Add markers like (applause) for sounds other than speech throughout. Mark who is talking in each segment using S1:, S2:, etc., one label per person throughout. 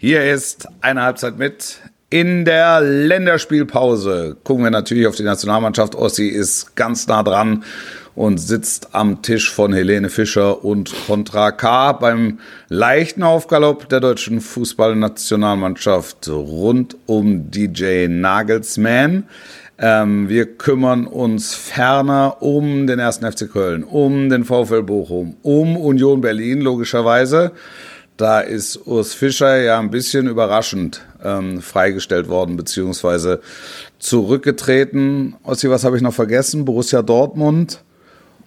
S1: Hier ist eine Halbzeit mit. In der Länderspielpause gucken wir natürlich auf die Nationalmannschaft. Ossi ist ganz nah dran und sitzt am Tisch von Helene Fischer und Contra K beim leichten Aufgalopp der deutschen Fußballnationalmannschaft rund um DJ Nagelsmann. Ähm, wir kümmern uns ferner um den ersten FC Köln, um den VfL Bochum, um Union Berlin logischerweise. Da ist Urs Fischer ja ein bisschen überraschend ähm, freigestellt worden, beziehungsweise zurückgetreten. Ossi, was habe ich noch vergessen? Borussia Dortmund.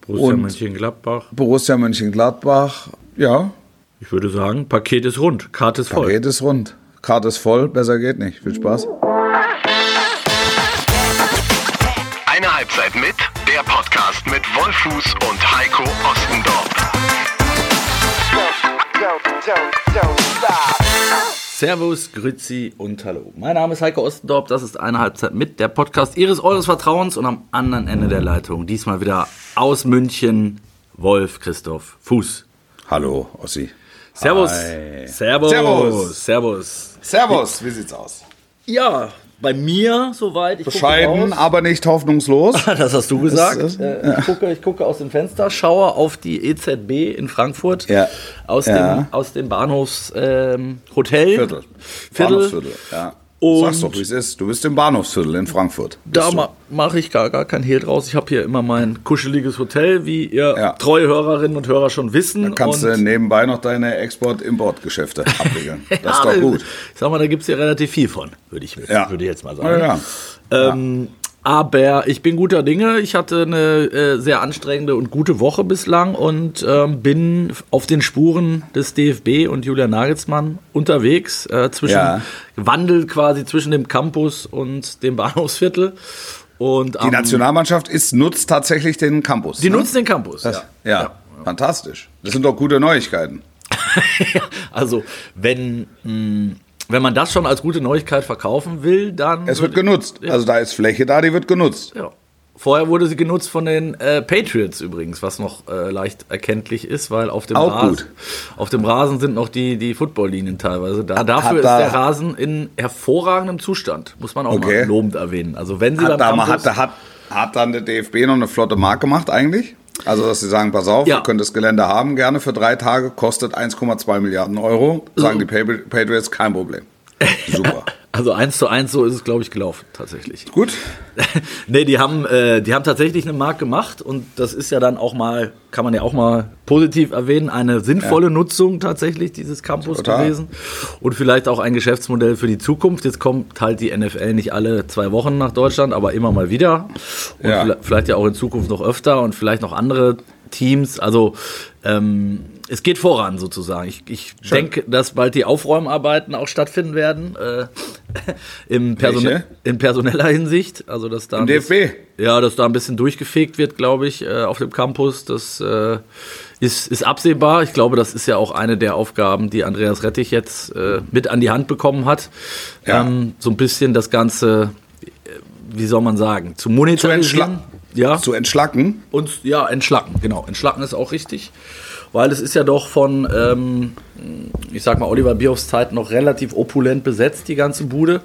S2: Borussia Mönchengladbach.
S1: Borussia Mönchengladbach, ja.
S2: Ich würde sagen, Paket ist rund, Karte ist voll.
S1: Paket ist rund, Karte ist voll, besser geht nicht. Viel Spaß.
S3: Eine Halbzeit mit, der Podcast mit Wolfuß und Heiko Ostendorf.
S2: Servus, Grüzi und Hallo. Mein Name ist Heiko Ostendorf, das ist eine Halbzeit mit, der Podcast Ihres Eures Vertrauens und am anderen Ende der Leitung, diesmal wieder aus München, Wolf Christoph Fuß.
S1: Hallo, Ossi.
S2: Servus. Servus.
S1: Servus.
S2: Servus.
S1: Servus, wie sieht's aus?
S2: Ja, bei mir soweit. Ich
S1: Bescheiden, aber nicht hoffnungslos. (laughs)
S2: Das hast du gesagt.
S1: Das ist-
S2: Äh, ich, gucke, ich gucke aus dem Fenster, schaue auf die EZB in Frankfurt.
S1: Ja.
S2: Aus,
S1: Ja.
S2: dem, aus dem Bahnhofshotel. Ähm.
S1: Viertel.
S2: Viertel.
S1: Bahnhofsviertel, ja.
S2: Und-
S1: Sag's doch, wie es ist. Du bist im Bahnhofsviertel in Frankfurt.
S2: Da ma mache ich gar, gar kein Hehl draus. Ich habe hier immer mein kuscheliges Hotel, wie ihr
S1: Ja.
S2: treue Hörerinnen und Hörer schon wissen.
S1: Kannst
S2: und
S1: du nebenbei noch deine Export-Import-Geschäfte (laughs) abwickeln. Das ist doch gut.
S2: Ich sag mal, da gibt es ja relativ viel von, würde ich,
S1: Ja.
S2: würde ich jetzt mal sagen.
S1: Ja, ja.
S2: Ähm, aber ich bin guter Dinge. Ich hatte eine äh, sehr anstrengende und gute Woche bislang und ähm, bin auf den Spuren des DFB und Julian Nagelsmann unterwegs. Äh, zwischen,
S1: Ja.
S2: Wandel quasi zwischen dem Campus und dem Bahnhofsviertel. Und
S1: Die
S2: am-
S1: Nationalmannschaft ist, nutzt tatsächlich den Campus.
S2: die
S1: ne?
S2: nutzen den Campus.
S1: das,
S2: ja.
S1: ja. fantastisch. Das sind doch gute Neuigkeiten. (laughs)
S2: Also, wenn, mh, wenn man das schon als gute Neuigkeit verkaufen will, dann.
S1: Es wird genutzt.
S2: Ja.
S1: Also da ist Fläche da, die wird genutzt.
S2: Ja. Vorher wurde sie genutzt von den äh, Patriots übrigens, was noch äh, leicht erkenntlich ist, weil auf dem,
S1: Auch
S2: Rasen,
S1: gut.
S2: auf dem Rasen sind noch die, die Footballlinien teilweise da. Dafür
S1: Hat
S2: ist
S1: da-
S2: der Rasen in hervorragendem Zustand, muss man auch
S1: Okay.
S2: mal lobend erwähnen. Also wenn sie
S1: Hat, da, mal- hat, hat, hat dann der DFB noch eine flotte Mark gemacht eigentlich? Also, dass sie sagen, pass auf,
S2: Ja.
S1: ihr könnt das Gelände haben, gerne für drei Tage, kostet 1,2 Milliarden Euro. Sagen die Patri- Patriots, kein Problem. (laughs) Super.
S2: Also eins zu eins, so ist es, glaube ich, gelaufen, tatsächlich.
S1: Gut. (laughs)
S2: nee, die haben, äh, die haben tatsächlich eine Mark gemacht und das ist ja dann auch mal, kann man ja auch mal positiv erwähnen, eine sinnvolle Nutzung tatsächlich dieses Campus
S1: Total.
S2: gewesen und vielleicht auch ein Geschäftsmodell für die Zukunft. Jetzt kommt halt die NFL nicht alle zwei Wochen nach Deutschland, aber immer mal wieder und
S1: Ja.
S2: vielleicht- vielleicht ja auch in Zukunft noch öfter und vielleicht noch andere Teams. Also ähm, es geht voran sozusagen. Ich, ich denke, dass bald die Aufräumarbeiten auch stattfinden werden. Äh, (laughs) im Person in personeller Hinsicht. Also, dass da
S1: Im
S2: ein bisschen-
S1: DFB.
S2: ja, dass da ein bisschen durchgefegt wird, glaube ich, äh, auf dem Campus. Das äh, ist, ist absehbar. Ich glaube, das ist ja auch eine der Aufgaben, die Andreas Rettich jetzt äh, mit an die Hand bekommen hat.
S1: Ja.
S2: Ähm, so ein bisschen das Ganze, äh, wie soll man sagen, zu
S1: Zu,
S2: monetarisieren.
S1: entschla
S2: ja,
S1: zu entschlacken.
S2: und ja, entschlacken, genau. Entschlacken ist auch richtig. Weil es ist ja doch von, ähm, ich sag mal, Oliver Bierhoffs Zeit noch relativ opulent besetzt, die ganze Bude.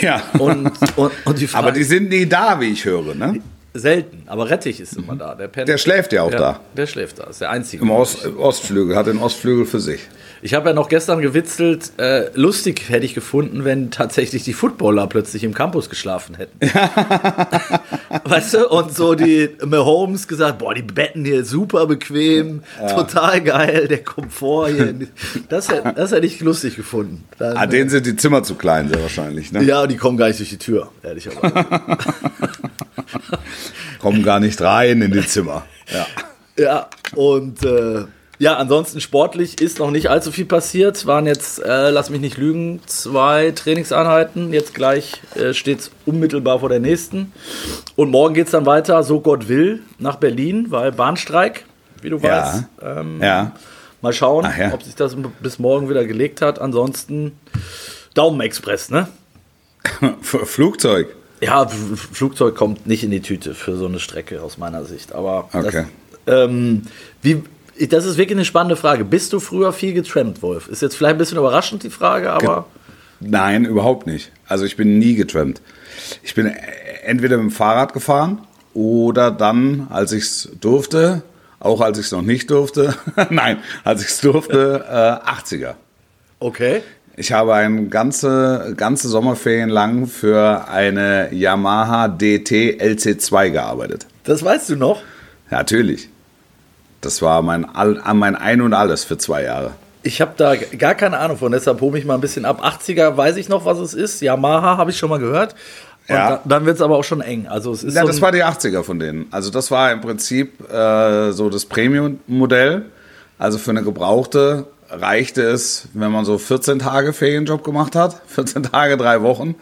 S1: Ja.
S2: Und, und, und die Frage,
S1: Aber die sind nie da, wie ich höre. Ne?
S2: Selten, aber Rettich ist immer da. Der,
S1: Der schläft ja auch da.
S2: Der schläft da, ist der Einzige.
S1: Im Ost Ostflügel, hat den Ostflügel für sich.
S2: Ich habe ja noch gestern gewitzelt, äh, lustig hätte ich gefunden, wenn tatsächlich die Footballer plötzlich im Campus geschlafen hätten. (laughs) weißt du? Und so die Mahomes gesagt, boah, die Betten hier super bequem, total geil, der Komfort hier. Das, hätte- das hätte ich lustig gefunden. Dann,
S1: Ah, denen sind die Zimmer zu klein, sehr wahrscheinlich. Ne?
S2: ja, die kommen gar nicht durch die Tür, ehrlicherweise. (laughs)
S1: Kommen gar nicht rein in die Zimmer. Ja.
S2: Ja, und äh, ja, ansonsten sportlich ist noch nicht allzu viel passiert. Waren jetzt, äh, lass mich nicht lügen, zwei Trainingseinheiten. Jetzt gleich äh, steht es unmittelbar vor der nächsten. Und morgen geht es dann weiter, so Gott will, nach Berlin, weil Bahnstreik, wie du
S1: Ja.
S2: weißt. Ähm,
S1: ja.
S2: Mal schauen,
S1: ja.
S2: ob sich das bis morgen wieder gelegt hat. Ansonsten Daumenexpress, ne? (laughs)
S1: Flugzeug.
S2: Ja, Flugzeug kommt nicht in die Tüte für so eine Strecke aus meiner Sicht. Aber
S1: Okay.
S2: das, ähm, wie, Das ist wirklich eine spannende Frage. Bist du früher viel getrampt, Wolf? Ist jetzt vielleicht ein bisschen überraschend die Frage, aber.
S1: Nein, überhaupt nicht. Also ich bin nie getrampt. Ich bin entweder mit dem Fahrrad gefahren oder dann, als ich es durfte, auch als ich es noch nicht durfte, (laughs) nein, als ich es durfte, äh, 80er.
S2: Okay.
S1: Ich habe ein ganze, ganze Sommerferien lang für eine Yamaha DT LC2 gearbeitet.
S2: Das weißt du noch?
S1: Ja, natürlich. Das war mein, All, mein Ein und Alles für zwei Jahre.
S2: Ich habe da gar keine Ahnung von, deshalb hole ich mal ein bisschen ab. 80er weiß ich noch, was es ist. Yamaha habe ich schon mal gehört. Und
S1: Ja.
S2: da, dann wird es aber auch schon eng. Also es ist
S1: Ja,
S2: so
S1: das war die 80er von denen. Also das war im Prinzip äh, so das Premium-Modell. Also für eine gebrauchte reichte es, wenn man so 14 Tage Ferienjob gemacht hat. (laughs) 14 Tage, drei Wochen.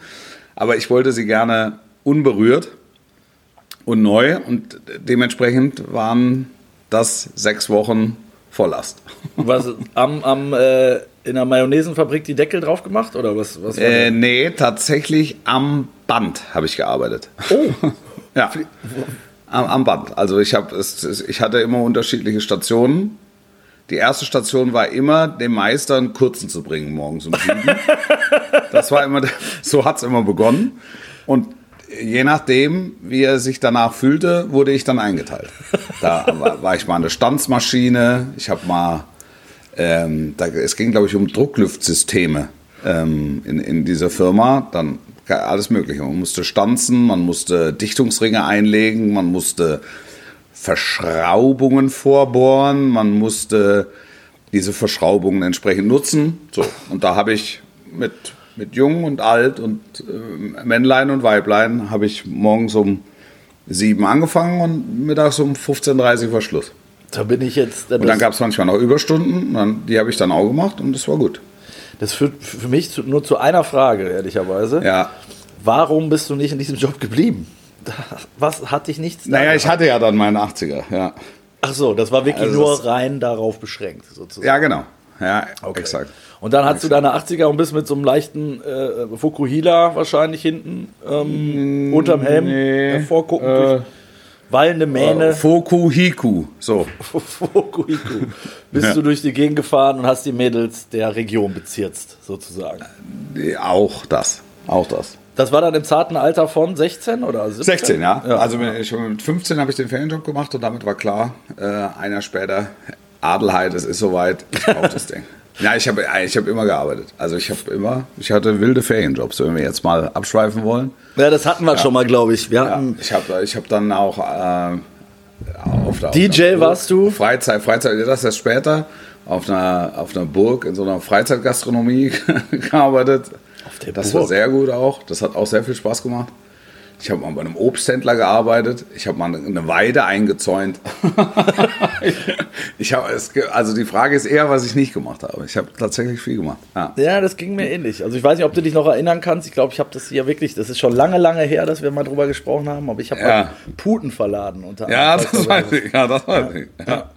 S1: Aber ich wollte sie gerne unberührt und neu. Und dementsprechend waren das sechs Wochen Volllast. (laughs)
S2: was, am, am, äh, in der Mayonnaisenfabrik die Deckel drauf gemacht? Oder was? was
S1: Äh, nee, tatsächlich am Band habe ich gearbeitet.
S2: Oh, (laughs)
S1: Ja, am, am Band. Also ich, hab, es, es, ich hatte immer unterschiedliche Stationen. Die erste Station war immer, dem Meister einen kurzen zu bringen morgens um sieben. (laughs) das war immer, so hat's immer begonnen. Und je nachdem, wie er sich danach fühlte, wurde ich dann eingeteilt. Da war, ich mal eine Stanzmaschine. Ich habe mal, ähm, da, es ging glaube ich um Drucklüftsysteme ähm, in, in dieser Firma. Dann alles Mögliche. Man musste stanzen, man musste Dichtungsringe einlegen, man musste Verschraubungen vorbohren, man musste diese Verschraubungen entsprechend nutzen. So, und da habe ich mit, mit Jung und Alt und äh, Männlein und Weiblein habe ich morgens um sieben angefangen und mittags um 15.30 Uhr war Schluss.
S2: da bin ich jetzt. Das,
S1: Und dann gab es manchmal noch Überstunden, dann, die habe ich dann auch gemacht und das war gut.
S2: das führt für mich zu, nur zu einer Frage, ehrlicherweise.
S1: Ja.
S2: Warum bist du nicht in diesem Job geblieben? (laughs) Was hat dich nichts
S1: Naja,
S2: daran-
S1: ich hatte ja dann meinen 80er, ja.
S2: Ach so, das war wirklich
S1: Also
S2: nur rein darauf beschränkt, sozusagen.
S1: Ja, genau. Ja,
S2: Okay.
S1: exakt.
S2: Und dann hast du deine 80er und bist mit so einem leichten äh, Fukuhila wahrscheinlich hinten ähm, unterm Helm
S1: nee,
S2: hervorgucken
S1: äh,
S2: durch wallende Mähne.
S1: Foku Hiku, so. (laughs)
S2: Fukuhiku. Bist
S1: Ja.
S2: du durch die Gegend gefahren und hast die Mädels der Region bezirzt, sozusagen.
S1: Auch das, auch das.
S2: Das war dann im zarten Alter von 16 oder 17?
S1: 16, ja.
S2: Ja.
S1: Also mit, ich, mit 15 habe ich den Ferienjob gemacht und damit war klar, äh, ein Jahr später, Adelheid, es ist soweit, ich brauche das Ding. (laughs) Ja, ich habe ich hab immer gearbeitet. Also ich habe immer, ich hatte wilde Ferienjobs, wenn wir jetzt mal abschweifen wollen.
S2: Ja, das hatten wir schon mal, glaube ich. Wir
S1: Ja,
S2: hatten
S1: ich habe ich hab dann auch äh, auf der, auf
S2: DJ
S1: einer Burg-
S2: warst du?
S1: Freizeit, Freizeit, das erst später, auf einer, auf einer Burg in so einer Freizeitgastronomie (laughs) gearbeitet. Das
S2: Burg?
S1: war sehr gut auch. Das hat auch sehr viel Spaß gemacht. Ich habe mal bei einem Obsthändler gearbeitet. Ich habe mal eine Weide eingezäunt. (laughs) ich habe es, also die Frage ist eher, was ich nicht gemacht habe. Ich habe tatsächlich viel gemacht. Ja.
S2: Ja, das ging mir ähnlich. Also ich weiß nicht, ob du dich noch erinnern kannst. Ich glaube, ich habe das hier wirklich, das ist schon lange, lange her, dass wir mal drüber gesprochen haben, aber ich habe
S1: Ja.
S2: mal Puten verladen unter
S1: Ja,
S2: anderem.
S1: das weiß ich. Ja, das weiß ich. Ja.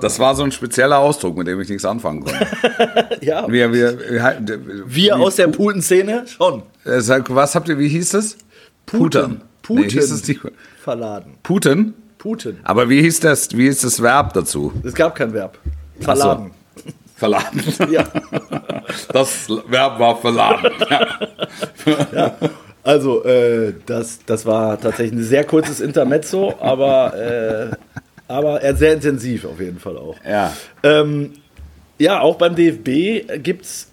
S1: Das war so ein spezieller Ausdruck, mit dem ich nichts anfangen konnte. (laughs)
S2: Ja,
S1: Wir, wir, wir,
S2: wir aus der Putenszene schon
S1: Äh, sag, was habt ihr, wie hieß es? Puten.
S2: Puten.
S1: Nee, hieß es nicht.
S2: verladen.
S1: Puten?
S2: Puten.
S1: Aber wie hieß das, wie hieß das Verb dazu?
S2: Es gab kein Verb. Verladen.
S1: Verladen. (laughs)
S2: Ja.
S1: Das Verb war verladen. (laughs) Ja.
S2: Also, äh, das, das war tatsächlich ein sehr kurzes Intermezzo, aber, äh, aber sehr intensiv auf jeden Fall auch.
S1: ja.
S2: Ähm, ja, auch beim DFB gibt es,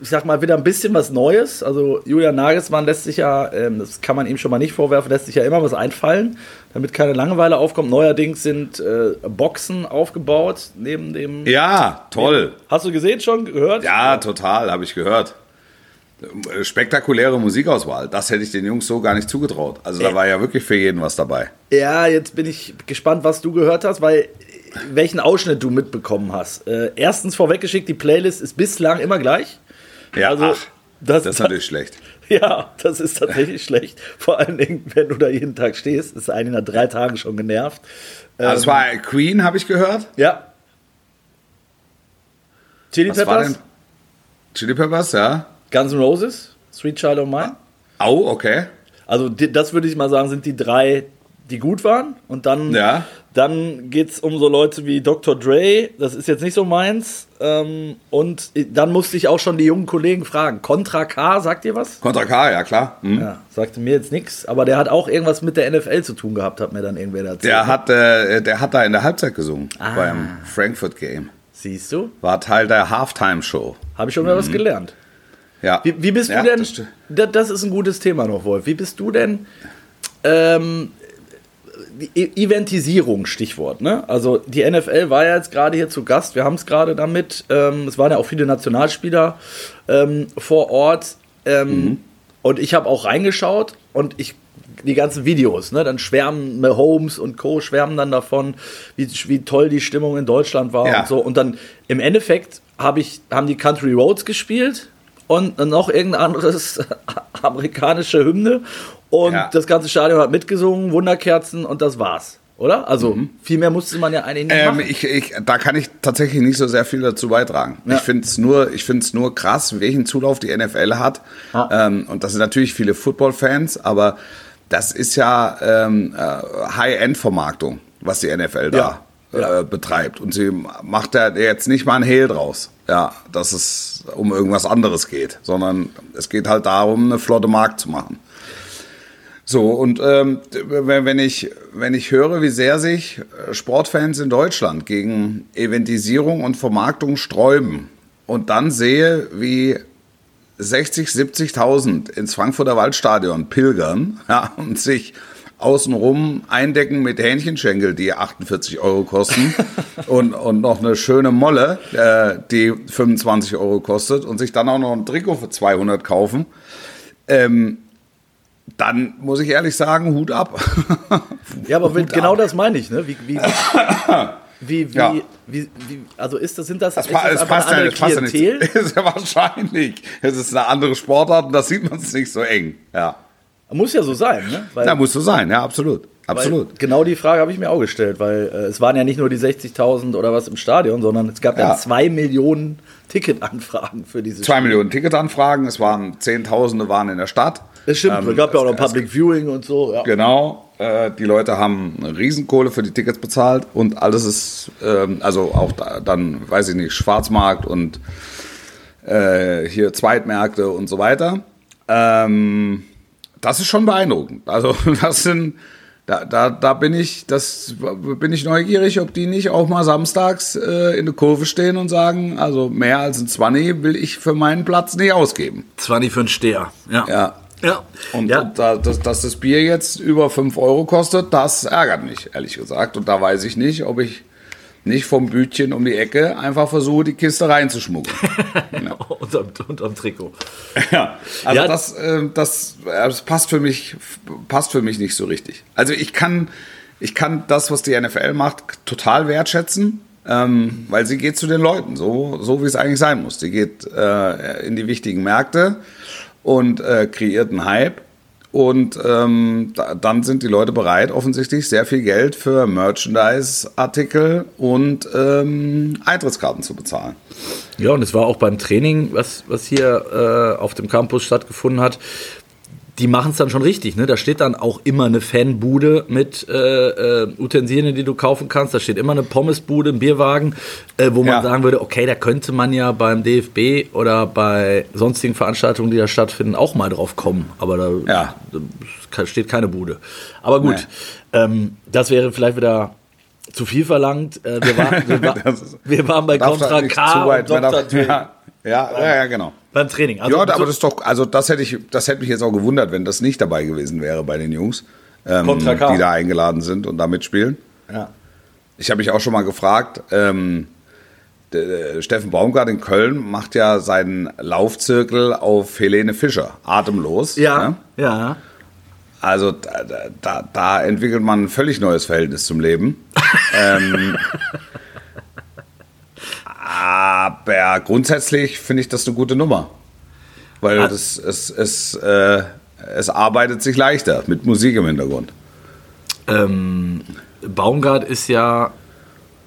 S2: ich sag mal, wieder ein bisschen was Neues. Also Julian Nagelsmann lässt sich ja, ähm, das kann man ihm schon mal nicht vorwerfen, lässt sich ja immer was einfallen, damit keine Langeweile aufkommt. Neuerdings sind äh, Boxen aufgebaut neben dem.
S1: Ja, toll.
S2: Hast du gesehen schon, gehört?
S1: Ja, total, habe ich gehört. Spektakuläre Musikauswahl. Das hätte ich den Jungs so gar nicht zugetraut. Also da war ja wirklich für jeden was dabei.
S2: Ja, jetzt bin ich gespannt, was du gehört hast, weil welchen Ausschnitt du mitbekommen hast. Äh, erstens vorweggeschickt, die Playlist ist bislang immer gleich.
S1: Ja,
S2: Also,
S1: ach,
S2: das-
S1: das ist natürlich schlecht. (laughs)
S2: Ja, das ist tatsächlich (laughs) schlecht. Vor allen Dingen, wenn du da jeden Tag stehst, ist einen nach drei Tagen schon genervt.
S1: Also es war Queen, habe ich gehört.
S2: Ja. Chili
S1: Was war
S2: Peppers,
S1: denn? Chili Peppers, ja.
S2: Guns N' Roses, Sweet Child of Mine.
S1: Au, okay.
S2: Also das würde ich mal sagen, sind die drei, die gut waren. Und dann
S1: Ja.
S2: Dann geht es um so Leute wie Dr. Dre, das ist jetzt nicht so meins. Ähm, und dann musste ich auch schon die jungen Kollegen fragen. Contra K, sagt ihr was?
S1: Contra K, ja klar. Hm.
S2: Ja, sagte mir jetzt nichts, aber der hat auch irgendwas mit der NFL zu tun gehabt, hat mir dann irgendwer erzählt.
S1: Der hat, äh, der hat da in der Halbzeit gesungen ah. beim Frankfurt Game.
S2: Siehst du?
S1: War Teil der Halftime-Show.
S2: Habe ich schon mal mhm. was gelernt.
S1: Ja.
S2: Wie, wie bist ja, du denn? Das, das, ist ein gutes Thema noch, Wolf. Wie bist du denn? Ähm, Eventisierung, Stichwort. Ne? Also die NFL war ja jetzt gerade hier zu Gast. Wir haben es gerade damit. Ähm, es waren ja auch viele Nationalspieler ähm, vor Ort. Ähm, mhm. Und ich habe auch reingeschaut und ich die ganzen Videos, ne? Dann schwärmen Holmes und Co. schwärmen dann davon, wie, wie toll die Stimmung in Deutschland war ja. und so. Und dann im Endeffekt hab ich, haben die Country Roads gespielt und noch irgendein (laughs) anderes amerikanische Hymne. Und ja. das ganze Stadion hat mitgesungen, Wunderkerzen und das war's. Oder? Also mhm. viel mehr musste man ja eigentlich nicht ähm, machen.
S1: Ich, ich, da kann ich tatsächlich nicht so sehr viel dazu beitragen. Ja. Ich finde es nur, nur krass, welchen Zulauf die NFL hat. Ah. Ähm, und das sind natürlich viele Football-Fans, aber das ist ja ähm, äh, High-End-Vermarktung, was die NFL da ja. Äh, betreibt. Und sie macht da jetzt nicht mal ein Hehl draus, ja, dass es um irgendwas anderes geht, sondern es geht halt darum, eine flotte Markt zu machen. So, und ähm, wenn, ich, wenn ich höre, wie sehr sich äh, Sportfans in Deutschland gegen Eventisierung und Vermarktung sträuben und dann sehe, wie 60, 70.000 ins Frankfurter Waldstadion pilgern (laughs) ja, und sich außenrum eindecken mit Hähnchenschenkel, die 48 Euro kosten (laughs) und, und noch eine schöne Molle, äh, die 25 Euro kostet und sich dann auch noch ein Trikot für 200 kaufen. Ähm, dann muss ich ehrlich sagen, Hut ab. (laughs)
S2: ja, aber Hut genau ab. das meine ich, ne? Wie, wie, wie, (laughs) wie, ja. wie, wie, also ist das, sind das,
S1: das, ist das, das passt ja, das passt ja. Ist ja wahrscheinlich. Es ist eine andere Sportart und da sieht man es nicht so eng. Ja.
S2: Muss ja so sein, ne?
S1: Weil, ja, muss so sein, ja, absolut. Absolut.
S2: Genau die Frage habe ich mir auch gestellt, weil äh, es waren ja nicht nur die 60.000 oder was im Stadion, sondern es gab ja, ja zwei Millionen Ticketanfragen für diese
S1: Zwei Spiele. Millionen Ticketanfragen, es waren Zehntausende waren in der Stadt.
S2: Das stimmt, ähm, es gab ja auch noch Public Viewing und so. Ja.
S1: Genau, äh, die Leute haben Riesenkohle für die Tickets bezahlt und alles ist, ähm, also auch da, dann, weiß ich nicht, Schwarzmarkt und äh, hier Zweitmärkte und so weiter. Ähm, das ist schon beeindruckend. Also (laughs) das sind, da, da, da bin ich, das bin ich neugierig, ob die nicht auch mal samstags äh, in der Kurve stehen und sagen, also mehr als ein 20 will ich für meinen Platz nicht ausgeben.
S2: 20 für einen Steher, ja.
S1: Ja. Ja. Und, ja. da, dass, dass das Bier jetzt über 5 Euro kostet, das ärgert mich, ehrlich gesagt. Und da weiß ich nicht, ob ich nicht vom Bütchen um die Ecke einfach versuche, die Kiste reinzuschmuggeln. (laughs)
S2: ja. (laughs) unterm, unterm Trikot.
S1: Ja, also ja. Das, äh, das, das passt für mich, passt für mich nicht so richtig. Also ich kann, ich kann das, was die NFL macht, total wertschätzen. Ähm, weil sie geht zu den Leuten, so, so wie es eigentlich sein muss. Sie geht äh, in die wichtigen Märkte und äh, kreiert einen Hype und ähm, da, dann sind die Leute bereit, offensichtlich sehr viel Geld für Merchandise-Artikel und ähm, Eintrittskarten zu bezahlen.
S2: Ja, und es war auch beim Training, was, was hier äh, auf dem Campus stattgefunden hat, die machen es dann schon richtig. Ne? Da steht dann auch immer eine Fanbude mit äh, äh, Utensilien, die du kaufen kannst. Da steht immer eine Pommesbude, ein Bierwagen, äh, wo man ja. sagen würde, okay, da könnte man ja beim DFB oder bei sonstigen Veranstaltungen, die da stattfinden, auch mal drauf kommen. Aber da, ja. da steht keine Bude. Aber gut, nee. ähm, das wäre vielleicht wieder zu viel verlangt. Äh, wir, war, wir, (laughs) war, wir, waren bei Contra K und Dr.
S1: Ja, ja, ja, ja, genau.
S2: Beim Training.
S1: Also, ja, aber das ist doch, also das hätte ich, das hätte mich jetzt auch gewundert, wenn das nicht dabei gewesen wäre bei den Jungs, ähm, die da eingeladen sind und da mitspielen.
S2: Ja.
S1: Ich habe mich auch schon mal gefragt, ähm, Steffen Baumgart in Köln macht ja seinen Laufzirkel auf Helene Fischer, atemlos.
S2: Ja, ne? ja.
S1: Also da, da, da, entwickelt man ein völlig neues Verhältnis zum Leben. (laughs) ähm, aber grundsätzlich finde ich das eine gute Nummer. Weil ah. das, es, es, äh, es arbeitet sich leichter mit Musik im Hintergrund.
S2: Ähm, Baumgart ist ja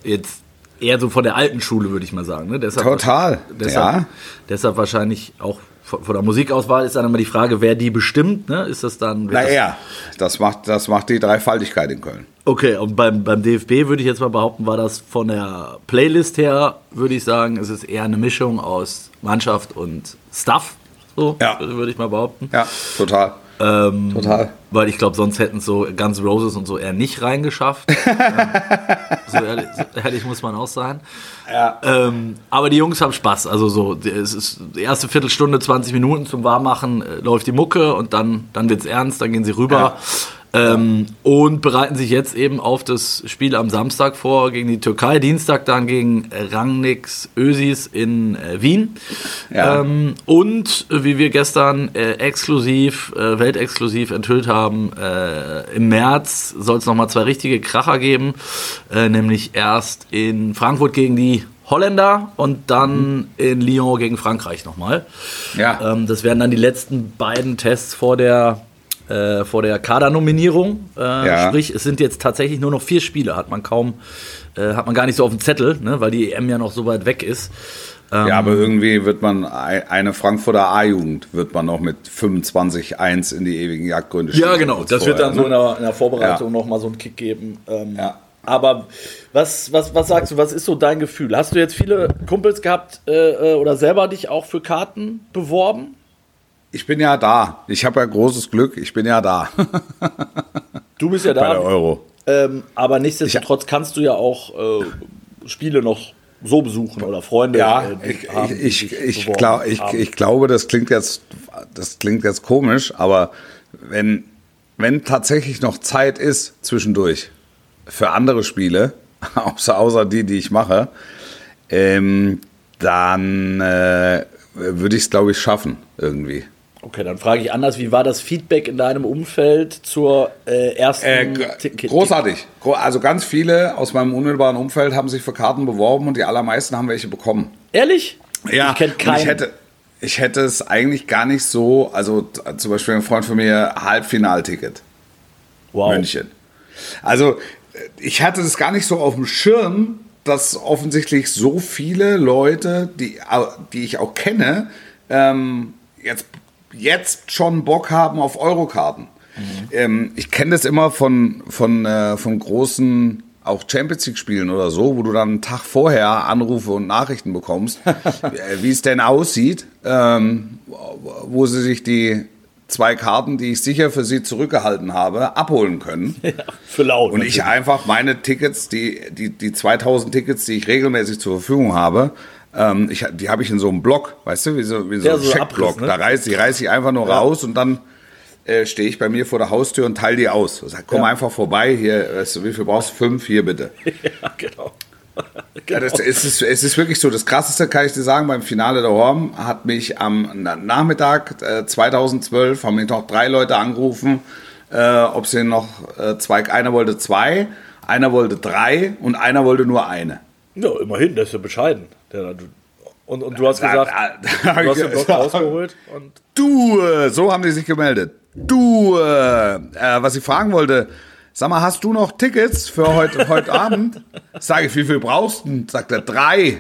S2: jetzt eher so von der alten Schule, würde ich mal sagen. Ne? Deshalb,
S1: Total,
S2: Deshalb,
S1: ja.
S2: deshalb wahrscheinlich auch von von der Musikauswahl ist dann immer die Frage, wer die bestimmt. Ne? Ist das dann. wird das-
S1: Naja, das macht, das macht die Dreifaltigkeit in Köln.
S2: Okay, und beim, beim DFB würde ich jetzt mal behaupten, war das von der Playlist her, würde ich sagen, es ist eher eine Mischung aus Mannschaft und Stuff. So,
S1: Ja.
S2: würde ich mal behaupten.
S1: Ja, total.
S2: Ähm,
S1: Total.
S2: Weil ich glaube, sonst hätten so Guns N' Roses und so eher nicht reingeschafft. (laughs) ähm, so, ehrlich, so ehrlich muss man auch sein.
S1: Ja.
S2: Ähm, aber die Jungs haben Spaß. Also so, es ist die erste Viertelstunde, 20 Minuten zum Warmmachen äh, läuft die Mucke und dann, dann wird es ernst, dann gehen sie rüber. Ähm, und bereiten sich jetzt eben auf das Spiel am Samstag vor gegen die Türkei, Dienstag dann gegen Rangniks Ösis in äh, Wien.
S1: Ja.
S2: Ähm, und wie wir gestern äh, exklusiv, äh, weltexklusiv enthüllt haben, äh, im März soll es nochmal zwei richtige Kracher geben, äh, nämlich erst in Frankfurt gegen die Holländer und dann in Lyon gegen Frankreich nochmal.
S1: Ja.
S2: Ähm, das werden dann die letzten beiden Tests vor der, äh, vor der Kadernominierung. Äh,
S1: Ja.
S2: Sprich, es sind jetzt tatsächlich nur noch vier Spiele, hat man kaum, äh, hat man gar nicht so auf dem Zettel, ne, weil die EM ja noch so weit weg ist. Ähm,
S1: Ja, aber irgendwie wird man ei- eine Frankfurter A-Jugend wird man noch mit 25-1 in die ewigen Jagdgründe
S2: Ja,
S1: schicken,
S2: genau. Das wird
S1: vorher,
S2: dann so in
S1: ne?
S2: der, in der Vorbereitung
S1: Ja.
S2: noch mal so einen Kick geben. Ähm,
S1: Ja.
S2: Aber was, was, was sagst du, was ist so dein Gefühl? Hast du jetzt viele Kumpels gehabt äh, äh, oder selber dich auch für Karten beworben?
S1: Ich bin ja da. Ich habe ja großes Glück. Ich bin ja da (laughs)
S2: Du bist ja
S1: bei der
S2: da.
S1: Euro.
S2: Ähm, aber nichtsdestotrotz kannst du ja auch äh, Spiele noch so besuchen oder Freunde.
S1: Ja,
S2: äh,
S1: ich,
S2: haben,
S1: ich, ich, ich, glaub, ich, ich glaube, das klingt jetzt, das klingt jetzt komisch, aber wenn, wenn tatsächlich noch Zeit ist zwischendurch für andere Spiele, (laughs) außer, außer die, die ich mache, ähm, dann äh, würde ich es, glaube ich, schaffen irgendwie.
S2: Okay, dann frage ich anders, wie war das Feedback in deinem Umfeld zur äh, ersten
S1: Äh, großartig. Gro- Also ganz viele aus meinem unmittelbaren Umfeld haben sich für Karten beworben und die allermeisten haben welche bekommen.
S2: Ehrlich?
S1: Ja,
S2: ich kenne keinen.
S1: ich hätte, ich hätte es eigentlich gar nicht so, also zum Beispiel ein Freund von mir, Halbfinalticket,
S2: wow.
S1: München. Also äh, ich hatte es gar nicht so auf dem Schirm, dass offensichtlich so viele Leute, die, die ich auch kenne, ähm, jetzt, jetzt schon Bock haben auf Eurokarten. Ähm, ich kenne das immer von, von, äh, von großen auch Champions League Spielen oder so, wo du dann einen Tag vorher Anrufe und Nachrichten bekommst, (laughs) äh, wie es denn aussieht, ähm, wo sie sich die zwei Karten, die ich sicher für sie zurückgehalten habe, abholen können. (laughs)
S2: Für laut.
S1: Und ich
S2: natürlich.
S1: einfach meine Tickets, die, die, die 2000 Tickets, die ich regelmäßig zur Verfügung habe, ähm, ich, die habe ich in so einem Block, weißt du, wie so, wie so
S2: Ja,
S1: ein
S2: so
S1: Checkblock.
S2: Ne?
S1: Da reiße ich, reiß ich einfach nur raus und dann äh, stehe ich bei mir vor der Haustür und teile die aus. Ich sag, komm
S2: Ja.
S1: einfach vorbei, hier, weißt du, wie viel brauchst du? Fünf, hier bitte. (laughs)
S2: ja, genau.
S1: Ja, das, es, ist, es ist wirklich so. Das Krasseste kann ich dir sagen, beim Finale der Horm hat mich am Na- Nachmittag äh, 2012, haben mich noch drei Leute angerufen, äh, ob sie noch äh, zwei, einer wollte zwei, einer wollte drei und einer wollte nur eine.
S2: Ja, immerhin, das ist ja bescheiden. Der, du, und, und du hast gesagt,
S1: Da- da- (laughs)
S2: du hast den Block (laughs) rausgeholt und
S1: Du, so haben die sich gemeldet. Du, äh, was ich fragen wollte, sag mal, hast du noch Tickets für heute, (laughs) heute Abend? Sage ich, wie viel brauchst du? denn? Sagt er, drei.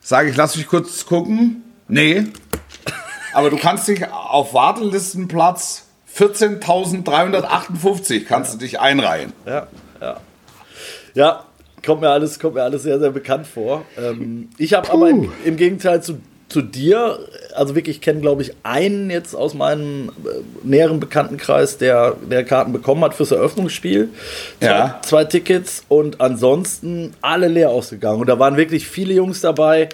S1: Sage ich, lass mich kurz gucken. Nee. Aber du kannst dich auf Wartelistenplatz 14.358 kannst du dich einreihen.
S2: ja, ja. Ja, kommt mir alles, kommt mir alles sehr, sehr bekannt vor. Ähm, ich habe aber im, im Gegenteil zu, zu dir, also wirklich kenne, glaube ich, einen jetzt aus meinem äh, näheren Bekanntenkreis, der, der Karten bekommen hat fürs Eröffnungsspiel. Zwei,
S1: Ja.
S2: zwei Tickets und ansonsten alle leer ausgegangen. Und da waren wirklich viele Jungs dabei,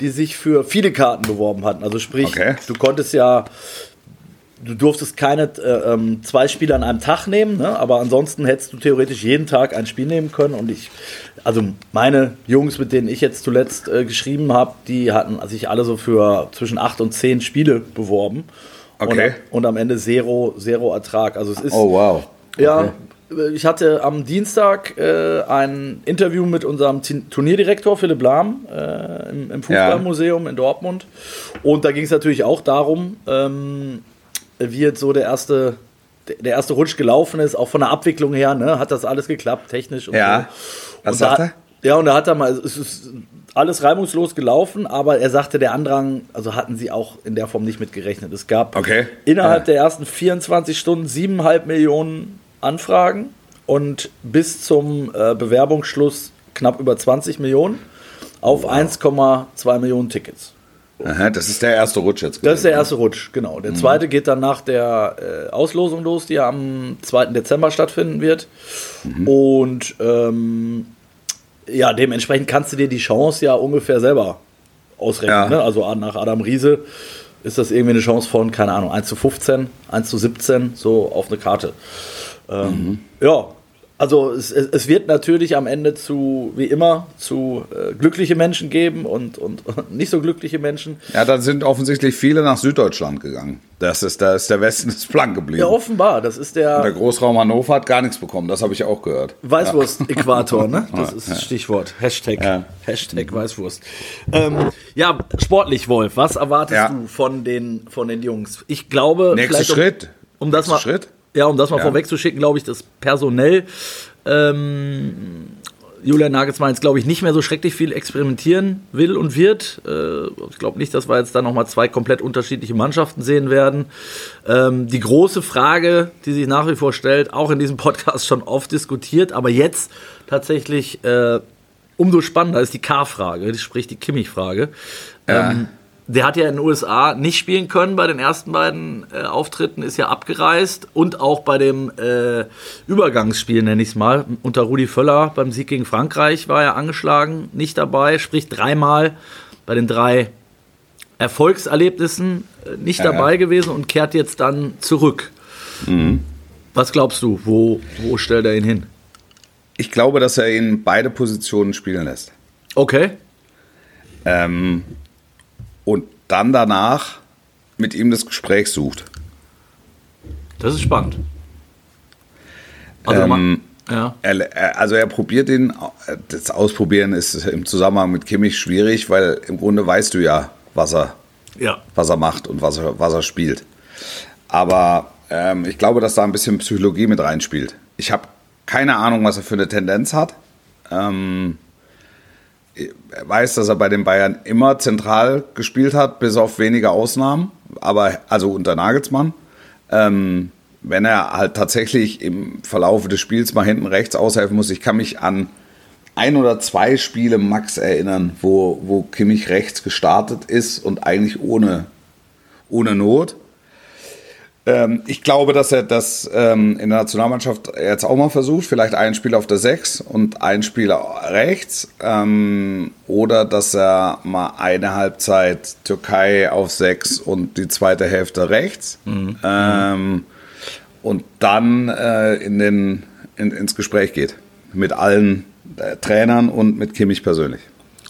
S2: die sich für viele Karten beworben hatten. Also sprich,
S1: Okay.
S2: du konntest ja du durftest keine äh, ähm, zwei Spiele an einem Tag nehmen, ne? aber ansonsten hättest du theoretisch jeden Tag ein Spiel nehmen können. Und ich, also meine Jungs, mit denen ich jetzt zuletzt äh, geschrieben habe, die hatten sich alle so für zwischen acht und zehn Spiele beworben.
S1: Okay.
S2: Und, und am Ende Zero, Zero Ertrag. Also es ist.
S1: Oh, wow.
S2: Ja, ich hatte am Dienstag äh, ein Interview mit unserem Turnierdirektor Philipp Lahm äh, im, im Fußballmuseum in Dortmund. Und da ging es natürlich auch darum, ähm, wie jetzt so der erste, der erste Rutsch gelaufen ist, auch von der Abwicklung her, ne? Hat das alles geklappt, technisch und
S1: Ja.
S2: so.
S1: Was
S2: und
S1: sagt
S2: da,
S1: er?
S2: Ja, und da hat er mal, es ist alles reibungslos gelaufen, aber er sagte, der Andrang, also hatten sie auch in der Form nicht mit gerechnet. Es gab
S1: Okay.
S2: innerhalb
S1: Ja.
S2: der ersten 24 Stunden siebeneinhalb Millionen Anfragen und bis zum äh, Bewerbungsschluss knapp über 20 Millionen auf 1,2 Millionen Tickets.
S1: Aha, das ist der erste Rutsch jetzt.
S2: Das ist der
S1: gewesen,
S2: erste Rutsch, genau. Der zweite geht dann nach der äh, Auslosung los, die ja am 2. Dezember stattfinden wird. Und ähm, ja, dementsprechend kannst du dir die Chance ja ungefähr selber ausrechnen.
S1: Ja.
S2: Ne? Also nach Adam Riese ist das irgendwie eine Chance von, keine Ahnung, 1 zu 15, 1 zu 17, so auf eine Karte. Ähm, Ja, also es, es wird natürlich am Ende zu, wie immer, zu äh, glückliche Menschen geben und, und nicht so glückliche Menschen.
S1: Ja, dann sind offensichtlich viele nach Süddeutschland gegangen. Das ist, da ist der Westen (laughs) ist blank geblieben.
S2: Ja, offenbar. Das ist der,
S1: der Großraum Hannover hat gar nichts bekommen. Das habe ich auch gehört.
S2: Weißwurst-Äquator, ne? (laughs) Das ist das Stichwort. Hashtag,
S1: Ja.
S2: Hashtag Weißwurst. Ähm, ja, sportlich, Wolf, was erwartest
S1: Ja.
S2: du von den, von den Jungs? Ich glaube,
S1: Nächster
S2: vielleicht um-
S1: Schritt.
S2: Um das
S1: Nächster
S2: mal,
S1: Schritt.
S2: Ja, um das mal
S1: Ja.
S2: vorwegzuschicken, glaube ich, dass personell ähm, Julian Nagelsmann jetzt, glaube ich, nicht mehr so schrecklich viel experimentieren will und wird. Äh, ich glaube nicht, dass wir jetzt da nochmal zwei komplett unterschiedliche Mannschaften sehen werden. Ähm, die große Frage, die sich nach wie vor stellt, auch in diesem Podcast schon oft diskutiert, aber jetzt tatsächlich äh, umso spannender ist die K-Frage, sprich die Kimmich-Frage. Ähm, der hat ja in den USA nicht spielen können bei den ersten beiden äh, Auftritten, ist ja abgereist und auch bei dem äh, Übergangsspiel, nenne ich es mal, unter Rudi Völler beim Sieg gegen Frankreich war er angeschlagen, nicht dabei, sprich dreimal bei den drei Erfolgserlebnissen äh, nicht
S1: Ja,
S2: dabei
S1: ja.
S2: gewesen und kehrt jetzt dann zurück. Was glaubst du, wo, wo stellt er ihn hin?
S1: Ich glaube, dass er ihn beide Positionen spielen lässt.
S2: Okay.
S1: Ähm, und dann danach mit ihm das Gespräch sucht.
S2: Das ist spannend. Also,
S1: Ähm,
S2: ja.
S1: Er, also er probiert ihn, das Ausprobieren ist im Zusammenhang mit Kimmich schwierig, weil im Grunde weißt du ja, was er,
S2: ja.
S1: was er macht und was er, was er spielt. Aber ähm, ich glaube, dass da ein bisschen Psychologie mit reinspielt. Ich habe keine Ahnung, was er für eine Tendenz hat. Ähm, weiß, dass er bei den Bayern immer zentral gespielt hat, bis auf wenige Ausnahmen, aber also unter Nagelsmann. Ähm, wenn er halt tatsächlich im Verlauf des Spiels mal hinten rechts aushelfen muss, ich kann mich an ein oder zwei Spiele Max erinnern, wo, wo Kimmich rechts gestartet ist und eigentlich ohne, ohne Not. Ähm, ich glaube, dass er das ähm, in der Nationalmannschaft jetzt auch mal versucht. Vielleicht ein Spiel auf der 6 und ein Spiel rechts. Ähm, oder dass er mal eine Halbzeit Türkei auf 6 und die zweite Hälfte rechts. Ähm, und dann äh, in den, in, ins Gespräch geht. Mit allen äh, Trainern und mit Kimmich persönlich.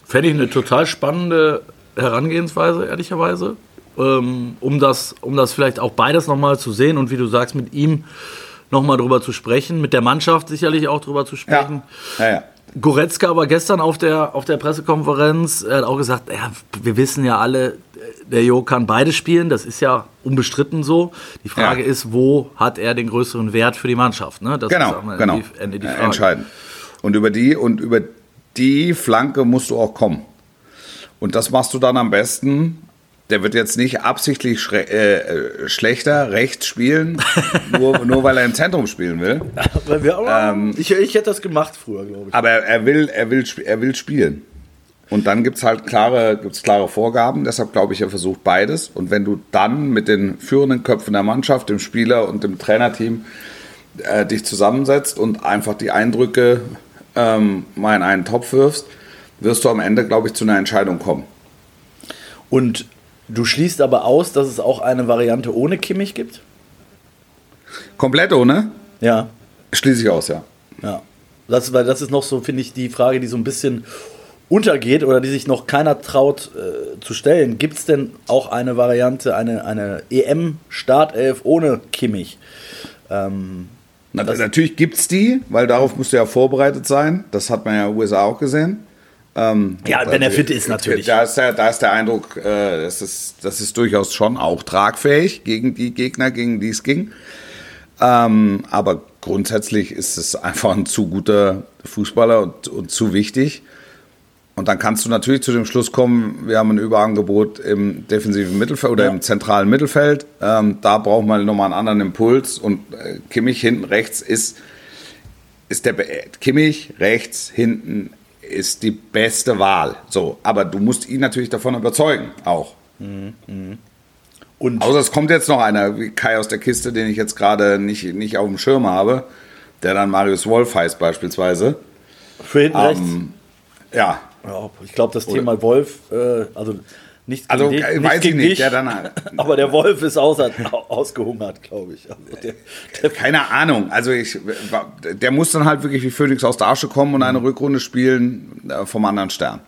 S2: Fände ich eine total spannende Herangehensweise, ehrlicherweise. Ähm, um, das, um das vielleicht auch beides nochmal zu sehen und wie du sagst, mit ihm nochmal drüber zu sprechen, mit der Mannschaft sicherlich auch drüber zu sprechen.
S1: Ja, ja.
S2: Goretzka war gestern auf der, auf der Pressekonferenz, er hat auch gesagt, ja, wir wissen ja alle, der Jo kann beide spielen, das ist ja unbestritten so. Die Frage
S1: Ja.
S2: ist, wo hat er den größeren Wert für die Mannschaft? Ne? Das
S1: Genau,
S2: ist
S1: genau.
S2: Ende die, Ende die
S1: Äh,
S2: Frage.
S1: Entscheidend. Und über die und über die Flanke musst du auch kommen. Und das machst du dann am besten. Der wird jetzt nicht absichtlich äh, äh, schlechter rechts spielen, (laughs) nur, nur weil er im Zentrum spielen will. Ähm,
S2: ich, ich hätte das gemacht früher, glaube ich.
S1: Aber er will, er will, er will spielen. Und dann gibt es halt klare, gibt's klare Vorgaben. Deshalb glaube ich, er versucht beides. Und wenn du dann mit den führenden Köpfen der Mannschaft, dem Spieler und dem Trainerteam äh, dich zusammensetzt und einfach die Eindrücke ähm, mal in einen Topf wirfst, wirst du am Ende, glaube ich, zu einer Entscheidung kommen.
S2: Und du schließt aber aus, dass es auch eine Variante ohne Kimmich gibt?
S1: Komplett ohne?
S2: Ja.
S1: Schließe ich aus, ja.
S2: Ja. Das, weil das ist noch so, finde ich, die Frage, die so ein bisschen untergeht oder die sich noch keiner traut äh, zu stellen. Gibt es denn auch eine Variante, eine, eine EM-Startelf ohne Kimmich? Ähm,
S1: Na, natürlich gibt es die, weil darauf musst du ja vorbereitet sein. Das hat man ja in den USA auch gesehen. Ähm,
S2: Ja, wenn er fit ist, natürlich.
S1: Da ist der, da ist der Eindruck, äh, das, ist, das ist durchaus schon auch tragfähig gegen die Gegner, gegen die es ging. Ähm, aber grundsätzlich ist es einfach ein zu guter Fußballer und, und zu wichtig. Und dann kannst du natürlich zu dem Schluss kommen, wir haben ein Überangebot im defensiven Mittelfeld oder
S2: Ja.
S1: im zentralen Mittelfeld. Ähm, da braucht man nochmal einen anderen Impuls. Und äh, Kimmich hinten rechts ist, ist der Be Kimmich rechts hinten ist die beste Wahl. So, aber du musst ihn natürlich davon überzeugen, auch.
S2: Und
S1: Außer es kommt jetzt noch einer, wie Kai aus der Kiste, den ich jetzt gerade nicht, nicht auf dem Schirm habe, der dann Marius Wolf heißt beispielsweise.
S2: für hinten rechts.
S1: Ähm, ja,
S2: Ja, ich glaube, das Thema Wolf, äh, also nichts
S1: Also,
S2: gegen,
S1: äh,
S2: dich,
S1: weiß
S2: nichts
S1: ich nicht,
S2: dich,
S1: der dann halt- (laughs)
S2: aber der Wolf ist außer, ausgehungert, glaube ich. Also der, der,
S1: keine Ahnung. Also ich, der muss dann halt wirklich wie Phoenix aus der Asche kommen und eine Rückrunde spielen äh, vom anderen Stern.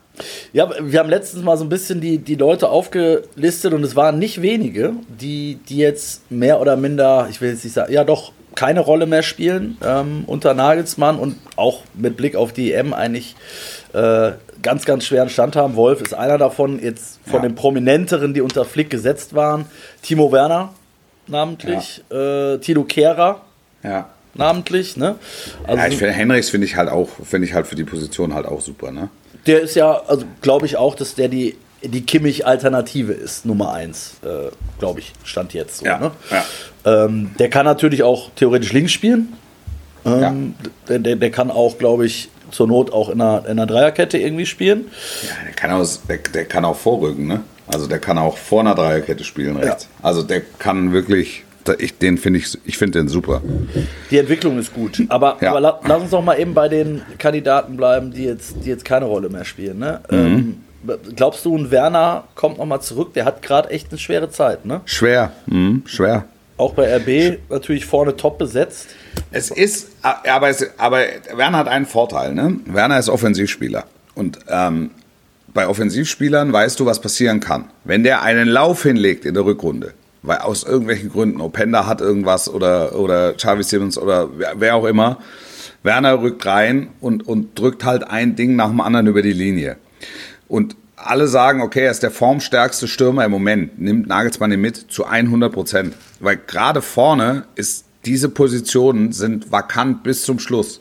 S2: ja, wir haben letztens mal so ein bisschen die, die Leute aufgelistet und es waren nicht wenige, die, die jetzt mehr oder minder, ich will jetzt nicht sagen, ja doch, keine Rolle mehr spielen ähm, unter Nagelsmann und auch mit Blick auf die EM eigentlich äh, ganz, ganz schweren Stand haben. Wolf ist einer davon, jetzt von
S1: Ja.
S2: den Prominenteren, die unter Flick gesetzt waren. Timo Werner namentlich, äh, Tilo Kehrer
S1: Ja.
S2: namentlich. Ne? Also
S1: ja ich finde, Henrichs finde ich halt auch, finde ich halt für die Position halt auch super, ne?
S2: der ist ja, also glaube ich auch, dass der die, die Kimmich-Alternative ist, Nummer eins, äh, glaube ich, stand jetzt so.
S1: Ja,
S2: Ne?
S1: ja.
S2: Ähm, der kann natürlich auch theoretisch links spielen. Ähm, der, der, der kann auch, glaube ich, zur Not auch in einer, in einer Dreierkette irgendwie spielen.
S1: Ja, der kann auch, der, der kann auch vorrücken, ne? Also der kann auch vor einer Dreierkette spielen rechts. Also der kann wirklich, ich, den finde ich, ich finde den super.
S2: Die Entwicklung ist gut. Aber,
S1: Ja.
S2: aber la, lass uns doch mal eben bei den Kandidaten bleiben, die jetzt, die jetzt keine Rolle mehr spielen. Ne?
S1: Mhm.
S2: Ähm, glaubst du, ein Werner kommt noch mal zurück? Der hat gerade echt eine schwere Zeit. Ne?
S1: Schwer, mhm, schwer.
S2: Auch bei RB natürlich vorne top besetzt.
S1: Es ist, aber, es, aber Werner hat einen Vorteil, ne? Werner ist Offensivspieler. Und ähm, bei Offensivspielern weißt du, was passieren kann. Wenn der einen Lauf hinlegt in der Rückrunde, weil aus irgendwelchen Gründen, Openda hat irgendwas oder, oder Xavi Simmons oder wer, wer auch immer, Werner rückt rein und, und drückt halt ein Ding nach dem anderen über die Linie. Und alle sagen, okay, er ist der formstärkste Stürmer im Moment, nimmt Nagelsmann ihn mit zu 100 Prozent. Weil gerade vorne ist, diese Positionen sind vakant bis zum Schluss.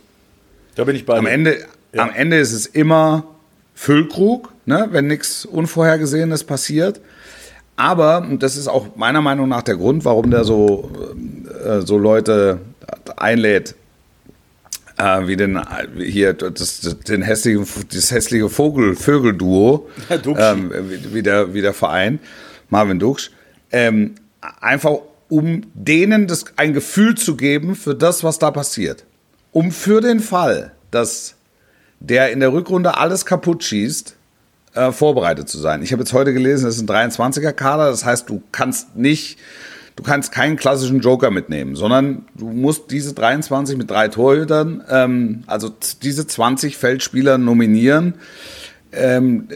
S2: Da bin ich bei
S1: Am. Ende,
S2: Ja.
S1: am Ende ist es immer Füllkrug, ne, wenn nichts Unvorhergesehenes passiert. Aber, und das ist auch meiner Meinung nach der Grund, warum der so, äh, so Leute einlädt, äh, wie den, hier, das, das, den hässlichen, das hässliche Vogel, Vögelduo, ähm, wie, wie, der, wie der Verein, Marvin Duksch, ähm, einfach um denen das, ein Gefühl zu geben für das, was da passiert. Um für den Fall, dass der in der Rückrunde alles kaputt schießt, äh, vorbereitet zu sein. Ich habe jetzt heute gelesen, es ist ein 23er-Kader, das heißt, du kannst nicht, du kannst keinen klassischen Joker mitnehmen, sondern du musst diese 23 mit drei Torhütern, ähm, also diese 20 Feldspieler nominieren, ähm,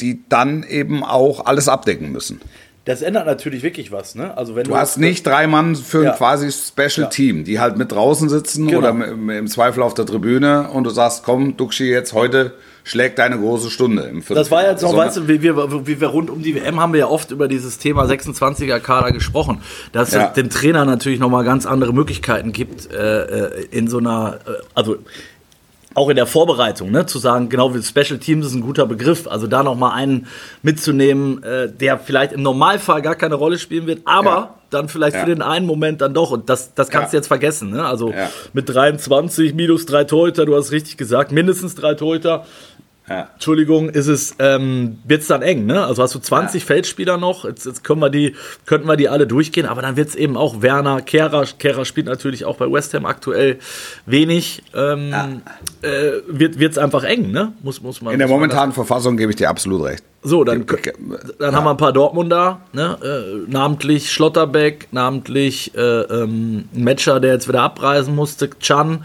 S1: die dann eben auch alles abdecken müssen.
S2: Das ändert natürlich wirklich was. Ne? Also wenn
S1: Du hast nicht drei Mann für
S2: Ja.
S1: ein quasi Special
S2: Ja.
S1: Team, die halt mit draußen sitzen
S2: Genau.
S1: oder im, Zweifel auf der Tribüne und du sagst, komm, Duxi, jetzt heute schlägt deine große Stunde im
S2: Das war jetzt noch,
S1: Sondern-
S2: weißt du, wie wir, wie wir rund um die WM haben wir ja oft über dieses Thema 26er Kader gesprochen, dass
S1: Ja.
S2: es dem Trainer natürlich nochmal ganz andere Möglichkeiten gibt, äh, äh, in so einer, äh, also auch in der Vorbereitung, ne, zu sagen, genau wie Special Teams ist ein guter Begriff, also da nochmal einen mitzunehmen, äh, der vielleicht im Normalfall gar keine Rolle spielen wird, aber
S1: Ja.
S2: dann vielleicht
S1: Ja.
S2: für den einen Moment dann doch und das, das kannst du
S1: Ja.
S2: jetzt vergessen, ne? also mit 23 minus drei Torhüter, du hast richtig gesagt, mindestens drei Torhüter,
S1: Ja.
S2: Entschuldigung, ist es, ähm, wird es dann eng, ne? Also hast du 20 Feldspieler noch, jetzt, jetzt können wir die, könnten wir die alle durchgehen, aber dann wird es eben auch Werner, Kehrer, Kehrer spielt natürlich auch bei West Ham aktuell wenig, ähm, äh, wird es einfach eng, ne? Muss, muss man.
S1: In der momentanen Verfassung gebe ich dir absolut recht.
S2: So, dann, dann haben wir ein paar Dortmunder, ne? Äh, namentlich Schlotterbeck, namentlich äh, ähm, ein Matcher, der jetzt wieder abreisen musste, Chan,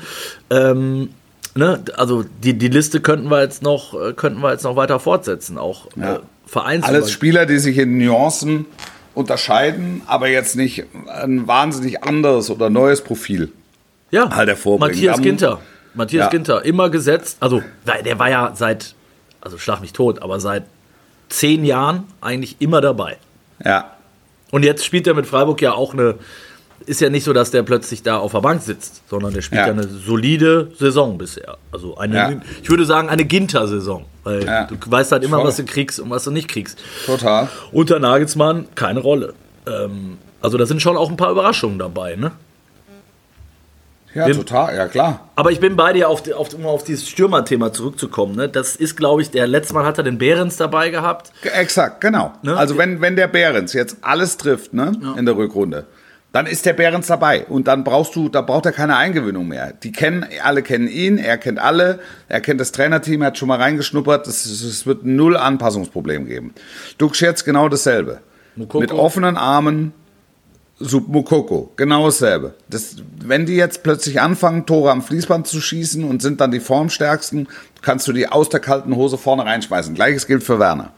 S2: ähm, Ne, also die, die Liste könnten wir jetzt noch äh, könnten wir jetzt noch weiter fortsetzen, auch
S1: Ja.
S2: äh, Vereins
S1: Alles Spieler, die sich in Nuancen unterscheiden, aber jetzt nicht ein wahnsinnig anderes oder neues Profil.
S2: ja,
S1: halt hervorbringen.
S2: Matthias Ginter. Matthias
S1: Ja.
S2: Ginter, immer gesetzt. Also, der war ja seit, also schlag mich tot, aber seit zehn Jahren eigentlich immer dabei.
S1: Ja.
S2: Und jetzt spielt er mit Freiburg ja auch eine ist ja nicht so, dass der plötzlich da auf der Bank sitzt, sondern der spielt ja,
S1: Ja.
S2: eine solide Saison bisher. Also eine,
S1: Ja.
S2: ich würde sagen, eine Ginter-Saison. Weil
S1: Ja.
S2: du weißt halt immer,
S1: Voll.
S2: was du kriegst und was du nicht kriegst.
S1: Total.
S2: Unter Nagelsmann keine Rolle. Ähm, also da sind schon auch ein paar Überraschungen dabei, ne?
S1: Ja,
S2: Den-
S1: total, ja klar.
S2: Aber ich bin bei dir, auf, auf, um auf dieses Stürmerthema zurückzukommen. Ne? Das ist, glaube ich, der letzte Mal hat er den Behrens dabei gehabt.
S1: Ge- Exakt, genau.
S2: Ne?
S1: Also wenn, wenn der Behrens jetzt alles trifft, ne, in der Rückrunde, dann ist der Behrens dabei. Und dann brauchst du, da braucht er keine Eingewöhnung mehr. Die kennen, alle kennen ihn, er kennt alle, er kennt das Trainerteam, er hat schon mal reingeschnuppert, es, es wird null Anpassungsproblem geben. Dux jetzt genau dasselbe.
S2: Mukoko.
S1: Mit offenen Armen, Sub Mukoko, genau dasselbe. Das, wenn die jetzt plötzlich anfangen, Tore am Fließband zu schießen und sind dann die Formstärksten, kannst du die aus der kalten Hose vorne reinschmeißen. Gleiches gilt für Werner.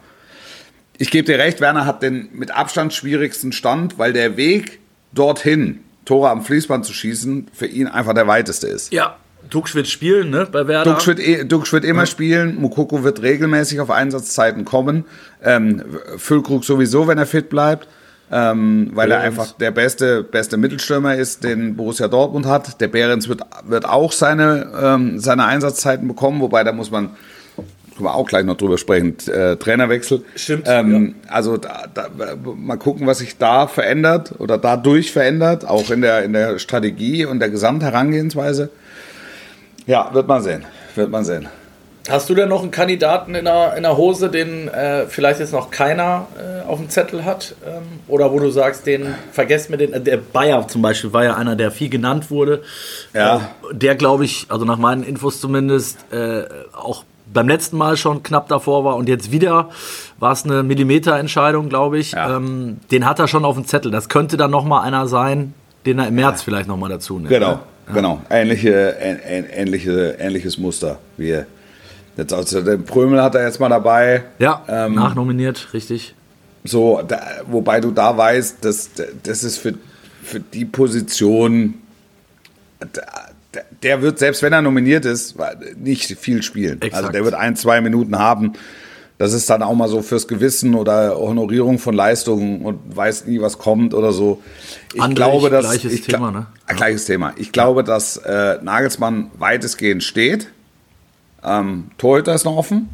S1: Ich gebe dir recht, Werner hat den mit Abstand schwierigsten Stand, weil der Weg dorthin, Tore am Fließband zu schießen, für ihn einfach der weiteste ist.
S2: Ja. Dux wird spielen, ne? Bei Werder.
S1: Dux wird, eh- Dux wird immer spielen, Mukoko wird regelmäßig auf Einsatzzeiten kommen, ähm, Füllkrug sowieso, wenn er fit bleibt, ähm, weil er
S2: Behrens.
S1: einfach der beste, beste Mittelstürmer ist, den Borussia Dortmund hat. Der Behrens wird, wird auch seine, ähm, seine Einsatzzeiten bekommen, wobei da muss man, können wir auch gleich noch drüber sprechen, äh, Trainerwechsel.
S2: Stimmt,
S1: Ähm, Also da, da, mal gucken, was sich da verändert oder dadurch verändert, auch in der, in der Strategie und der Gesamtherangehensweise. Ja, wird man sehen. Wird man sehen.
S2: Hast du denn noch einen Kandidaten in der, in der Hose, den äh, vielleicht jetzt noch keiner äh, auf dem Zettel hat? Ähm, oder wo du sagst, den vergesst mir den. Äh, der Bayer zum Beispiel war ja einer, der viel genannt wurde.
S1: Ja.
S2: Äh, der, glaube ich, also nach meinen Infos zumindest, äh, auch beim letzten Mal schon knapp davor war und jetzt wieder war es eine Millimeterentscheidung, glaube ich.
S1: Ja.
S2: Ähm, den hat er schon auf dem Zettel. Das könnte dann noch mal einer sein, den er im März vielleicht noch mal dazu nimmt.
S1: Genau,
S2: ne?
S1: genau. Ähnliche, ähn, ähn, ähnliche, ähnliches Muster. Wie jetzt also den Prömel hat er jetzt mal dabei.
S2: Ja,
S1: Ähm,
S2: nachnominiert, richtig.
S1: So, da, wobei du da weißt, dass das ist für, für die Position, da, der- wird, selbst wenn er nominiert ist, nicht viel spielen.
S2: Exakt.
S1: Also der wird ein, zwei Minuten haben. Das ist dann auch mal so fürs Gewissen oder Honorierung von Leistungen und weiß nie, was kommt oder so. Ich
S2: Andrich,
S1: glaube, dass
S2: gleiches
S1: ich,
S2: Thema, ne?
S1: Ah, Gleiches Thema. Ich glaube, dass äh, Nagelsmann weitestgehend steht. Ähm, Torhüter ist noch offen.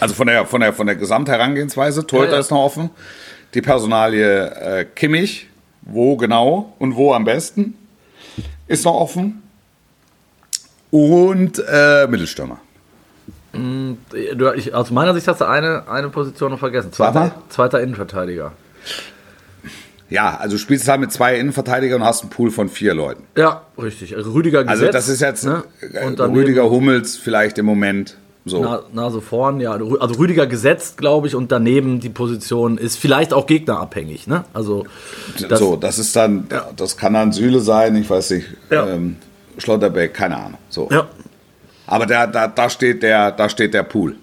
S1: Also von der, von der, von der Gesamtherangehensweise, Torhüter
S2: Ja, ja.
S1: ist noch offen. Die Personalie äh, Kimmich, wo genau und wo am besten, ist noch offen. Und äh, Mittelstürmer.
S2: Du, ich, aus meiner Sicht hast du eine, eine Position noch vergessen. Zweiter, zweiter Innenverteidiger.
S1: Ja, also du spielst halt mit zwei Innenverteidigern und hast einen Pool von vier Leuten.
S2: Ja, richtig. Rüdiger gesetzt.
S1: Also das ist jetzt
S2: ne?
S1: Rüdiger Hummels vielleicht im Moment so.
S2: Na, Nase vorn, ja. Also Rüdiger gesetzt, glaube ich, und daneben die Position ist vielleicht auch gegnerabhängig. Ne? Also das,
S1: so, das ist dann, das kann dann Süle sein, ich weiß nicht,
S2: Ja.
S1: ähm, Schlotterbeck, keine Ahnung. So.
S2: ja.
S1: Aber da, da, da, steht der, da steht der Pool.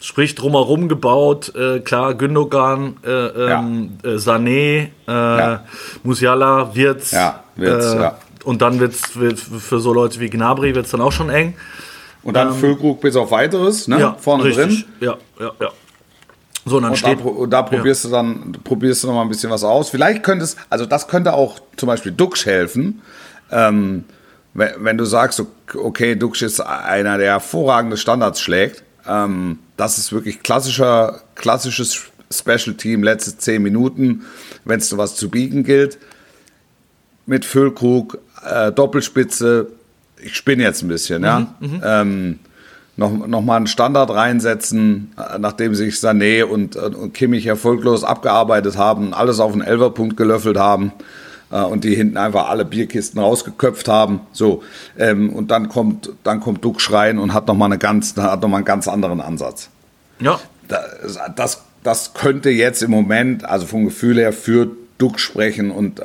S2: Sprich drumherum gebaut, äh, klar, Gündogan, äh, ähm, äh, Sané, äh,
S1: Ja.
S2: Musiala, Wirtz.
S1: Ja, Wirtz,
S2: äh,
S1: ja.
S2: Und dann wird es für so Leute wie Gnabry wird's dann auch schon eng.
S1: Und dann Füllkrug bis auf weiteres, ne? vorne
S2: Ähm, richtig.
S1: drin.
S2: Ja, ja, ja. So, und dann
S1: Und da,
S2: steht.
S1: pro- und da probierst du dann probierst du noch mal ein bisschen was aus. Vielleicht könnte es, also das könnte auch zum Beispiel Dux helfen, ähm, wenn, wenn du sagst, okay, Dux ist einer, der hervorragende Standards schlägt. Ähm, das ist wirklich klassischer, klassisches Special Team, letzte zehn Minuten, wenn es was zu biegen gilt. Mit Füllkrug, äh, Doppelspitze. Ich spinne jetzt ein bisschen, ja. Ähm, noch, noch mal einen Standard reinsetzen, äh, nachdem sich Sané und, und und Kimmich erfolglos abgearbeitet haben, alles auf den Elferpunkt gelöffelt haben äh, und die hinten einfach alle Bierkisten rausgeköpft haben. So ähm, und dann kommt dann kommt Duck rein und hat noch mal eine ganz hat noch mal einen ganz anderen Ansatz.
S2: Ja,
S1: Das, das, das könnte jetzt im Moment, also vom Gefühl her, für Duck sprechen und äh,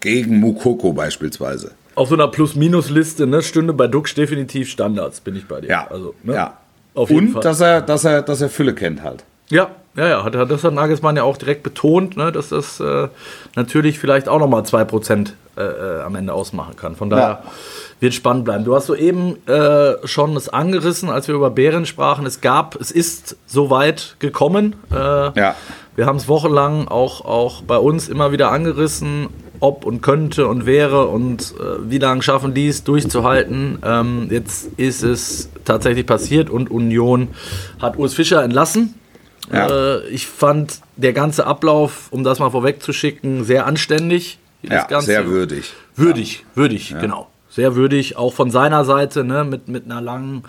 S1: gegen Mukoko beispielsweise.
S2: Auf so einer Plus-Minus-Liste, ne, stünde bei Dux definitiv Standards, bin ich bei dir.
S1: Ja,
S2: also, ne?
S1: ja.
S2: Auf jeden
S1: und
S2: Fall.
S1: dass er, dass er, dass er Fülle kennt halt.
S2: Ja, ja, ja. Hat, das hat Nagelsmann ja auch direkt betont, ne, dass das äh, natürlich vielleicht auch nochmal 2% äh, äh, am Ende ausmachen kann. Von daher
S1: Ja.
S2: wird spannend bleiben. Du hast soeben äh, schon es angerissen, als wir über Bären sprachen. Es gab, es ist so weit gekommen. Äh,
S1: Ja.
S2: Wir haben es wochenlang auch, auch bei uns immer wieder angerissen. Ob und könnte und wäre und äh, wie lange schaffen die es durchzuhalten. Ähm, jetzt ist es tatsächlich passiert und Union hat Urs Fischer entlassen.
S1: Ja.
S2: Äh, ich fand der ganze Ablauf, um das mal vorwegzuschicken, sehr anständig.
S1: Ja,
S2: Ganze.
S1: sehr würdig.
S2: Würdig, würdig, genau. Sehr würdig, auch von seiner Seite, ne, mit, mit einer langen,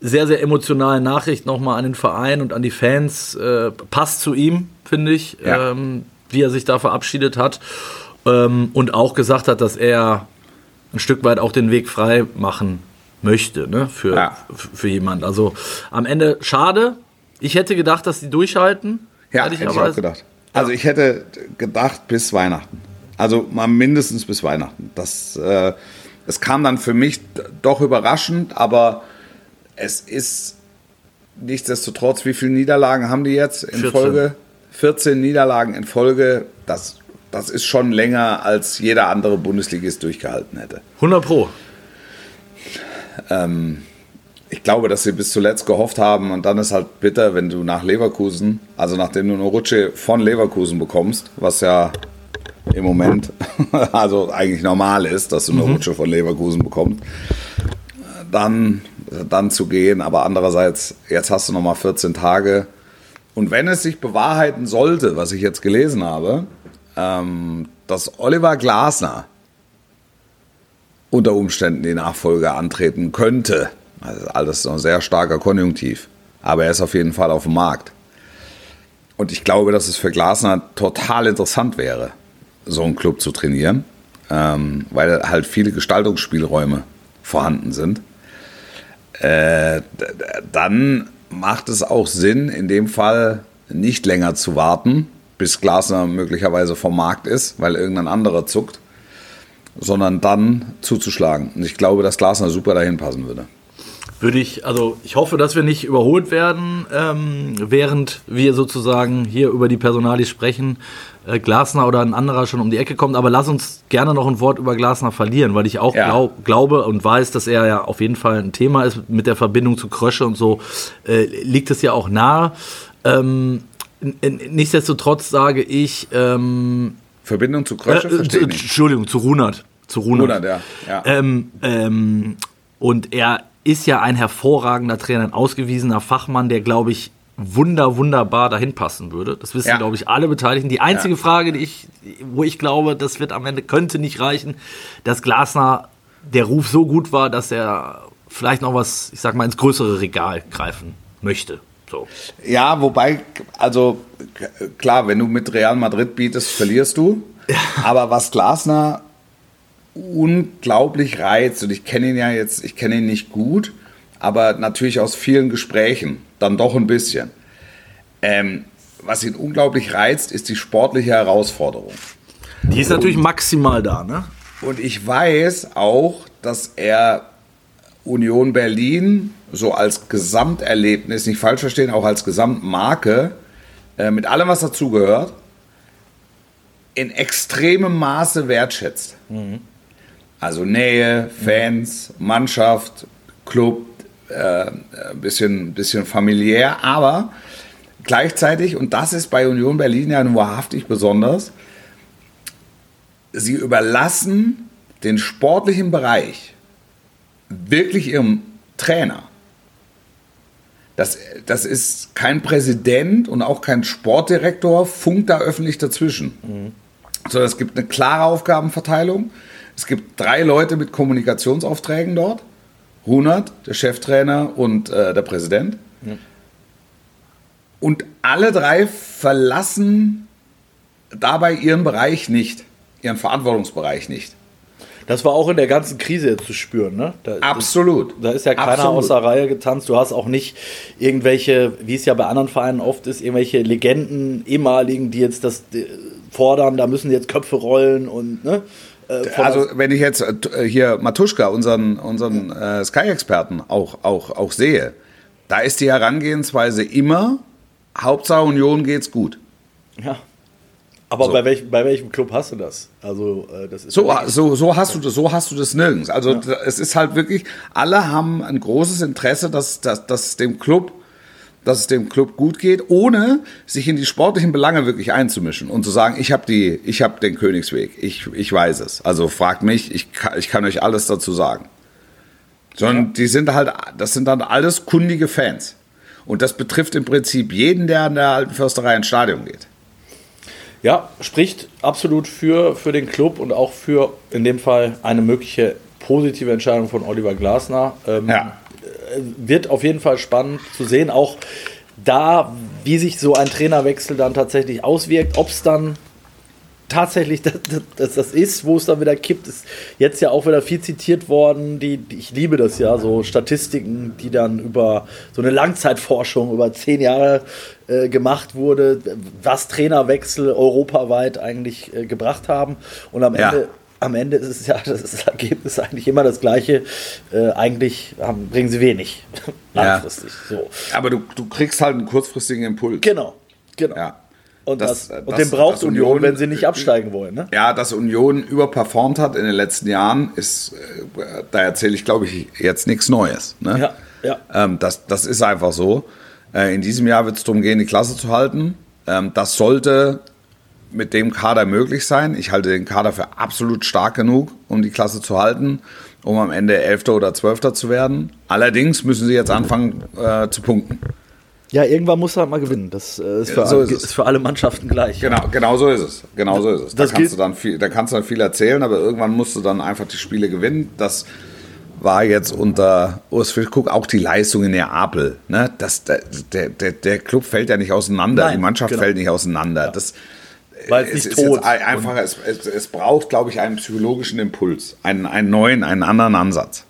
S2: sehr, sehr emotionalen Nachricht nochmal an den Verein und an die Fans. Äh, passt zu ihm, finde ich,
S1: Ja.
S2: ähm, wie er sich da verabschiedet hat. Ähm, und auch gesagt hat, dass er ein Stück weit auch den Weg frei machen möchte, ne, für,
S1: Ja.
S2: für jemand. Also am Ende schade. Ich hätte gedacht, dass die durchhalten.
S1: Ja, hätte ich auch
S2: ehrlicherweise.
S1: gedacht. Also ich hätte gedacht bis Weihnachten. Also mal mindestens bis Weihnachten. Das, äh, es kam dann für mich doch überraschend, aber es ist nichtsdestotrotz, wie viele Niederlagen haben die jetzt in
S2: 14.
S1: Folge? 14 Niederlagen in Folge. Das, das ist schon länger, als jeder andere Bundesligist durchgehalten hätte.
S2: 100 Pro.
S1: Ich glaube, dass sie bis zuletzt gehofft haben und dann ist halt bitter, wenn du nach Leverkusen, also nachdem du eine Rutsche von Leverkusen bekommst, was ja im Moment (laughs) also eigentlich normal ist, dass du eine Rutsche von Leverkusen bekommst, dann, dann zu gehen. Aber andererseits, jetzt hast du noch mal 14 Tage. Und wenn es sich bewahrheiten sollte, was ich jetzt gelesen habe, ähm, dass Oliver Glasner unter Umständen die Nachfolge antreten könnte. Also alles ein sehr starker Konjunktiv. Aber er ist auf jeden Fall auf dem Markt. Und ich glaube, dass es für Glasner total interessant wäre, so einen Club zu trainieren, ähm, weil halt viele Gestaltungsspielräume vorhanden sind. Äh, dann macht es auch Sinn, in dem Fall nicht länger zu warten, bis Glasner möglicherweise vom Markt ist, weil irgendein anderer zuckt, sondern dann zuzuschlagen. Und ich glaube, dass Glasner super dahin passen würde.
S2: Würde ich, also ich hoffe, dass wir nicht überholt werden, ähm, während wir sozusagen hier über die Personalis sprechen, äh, Glasner oder ein anderer schon um die Ecke kommt. Aber lass uns gerne noch ein Wort über Glasner verlieren, weil ich auch
S1: Ja.
S2: glaub, glaube und weiß, dass er ja auf jeden Fall ein Thema ist mit der Verbindung zu Krösche und so, äh, liegt es ja auch nahe. Ähm, nichtsdestotrotz sage ich, ähm,
S1: Verbindung zu
S2: äh,
S1: Krösche
S2: äh,
S1: ich nicht.
S2: Entschuldigung, zu Runert. Zu Runert.
S1: Runert, ja, ja.
S2: Ähm, ähm, und er ist ja ein hervorragender Trainer, ein ausgewiesener Fachmann, der, glaube ich, wunder, wunderbar dahin passen würde. Das wissen,
S1: Ja.
S2: glaube ich, alle Beteiligten. Die einzige Frage, die ich, wo ich glaube, das wird am Ende, könnte nicht reichen, dass Glasner der Ruf so gut war, dass er vielleicht noch was, ich sag mal, ins größere Regal greifen möchte. So.
S1: Ja, wobei, also klar, wenn du mit Real Madrid bietest, verlierst du. Aber was Glasner unglaublich reizt, und ich kenne ihn ja jetzt, ich kenne ihn nicht gut, aber natürlich aus vielen Gesprächen, dann doch ein bisschen. Ähm, was ihn unglaublich reizt, ist die sportliche Herausforderung.
S2: Die ist natürlich maximal da, ne?
S1: Und ich weiß auch, dass er Union Berlin so als Gesamterlebnis, nicht falsch verstehen, auch als Gesamtmarke, äh, mit allem, was dazugehört, in extremem Maße wertschätzt. Also Nähe, Fans, Mannschaft, Club, äh, ein bisschen, bisschen familiär, aber gleichzeitig, und das ist bei Union Berlin ja nur wahrhaftig besonders, sie überlassen den sportlichen Bereich wirklich ihrem Trainer. Das, das ist kein Präsident und auch kein Sportdirektor, funkt da öffentlich dazwischen. Sondern es gibt eine klare Aufgabenverteilung. Es gibt drei Leute mit Kommunikationsaufträgen dort. Runert, der Cheftrainer und äh, der Präsident. Und alle drei verlassen dabei ihren Bereich nicht, ihren Verantwortungsbereich nicht.
S2: Das war auch in der ganzen Krise jetzt zu spüren, ne? Da,
S1: Absolut.
S2: Da ist ja keiner
S1: Absolut.
S2: außer Reihe getanzt. Du hast auch nicht irgendwelche, wie es ja bei anderen Vereinen oft ist, irgendwelche Legenden, ehemaligen, die jetzt das äh, fordern, da müssen jetzt Köpfe rollen und, ne? Äh,
S1: Also wenn ich jetzt äh, hier Matuschka, unseren, unseren äh, Sky-Experten, auch, auch, auch sehe, da ist die Herangehensweise immer, Hauptsache Union geht's gut.
S2: ja. Aber
S1: So.
S2: bei, welchem, bei welchem Club hast du das? Also, äh, das ist
S1: So,
S2: ja
S1: so, so, hast du das, so hast du das nirgends. Also da- es ist halt wirklich, alle haben ein großes Interesse, dass, dass, dass dem Club dass es dem Club gut geht, ohne sich in die sportlichen Belange wirklich einzumischen und zu sagen, ich habe die, ich habe den Königsweg, ich, ich weiß es. Also fragt mich, ich kann, ich kann euch alles dazu sagen. Sondern ja. die sind halt, das sind dann alles kundige Fans. Und das betrifft im Prinzip jeden, der an der alten Försterei ins Stadion geht.
S2: Ja, spricht absolut für, für den Club und auch für in dem Fall eine mögliche positive Entscheidung von Oliver Glasner. Ähm, ja. Wird auf jeden Fall spannend zu sehen, auch da, wie sich so ein Trainerwechsel dann tatsächlich auswirkt, ob es dann tatsächlich das, das, das ist, wo es dann wieder kippt, ist jetzt ja auch wieder viel zitiert worden. Die, die, ich liebe das ja, so Statistiken, die dann über so eine Langzeitforschung über zehn Jahre äh, gemacht wurde, was Trainerwechsel europaweit eigentlich äh, gebracht haben. Und am ja. Ende am Ende ist es ja (laughs) das Ergebnis eigentlich immer das gleiche. Äh, eigentlich haben, bringen sie wenig (laughs)
S1: langfristig. Ja. So. Aber du, du kriegst halt einen kurzfristigen Impuls.
S2: Genau, genau. Ja. Und, das, das, und den braucht Union, Union, wenn sie nicht absteigen wollen. Ne?
S1: Ja, dass Union überperformt hat in den letzten Jahren, ist, äh, da erzähle ich, glaube ich, jetzt nichts Neues. Ne? Ja, ja. Ähm, das, das ist einfach so. Äh, in diesem Jahr wird es darum gehen, die Klasse zu halten. Ähm, das sollte mit dem Kader möglich sein. Ich halte den Kader für absolut stark genug, um die Klasse zu halten, um am Ende Elfter oder Zwölfter zu werden. Allerdings müssen sie jetzt anfangen äh, zu punkten.
S2: Ja, irgendwann muss er halt mal gewinnen. Das äh, ist, für, so ist, ist, für, alle Mannschaften gleich.
S1: Genau, genau so ist es. Genau so ist es. Da kannst, du dann viel, da kannst du dann viel erzählen, aber irgendwann musst du dann einfach die Spiele gewinnen. Das war jetzt unter Urs Fischkuck auch die Leistung in Neapel. Ne? Das, der, der, der Club fällt ja nicht auseinander, Nein, die Mannschaft genau. fällt nicht auseinander. Ja. Das,
S2: Weil es, es tot.
S1: einfach, es, es, es braucht, glaube ich, einen psychologischen Impuls, einen, einen neuen, einen anderen Ansatz.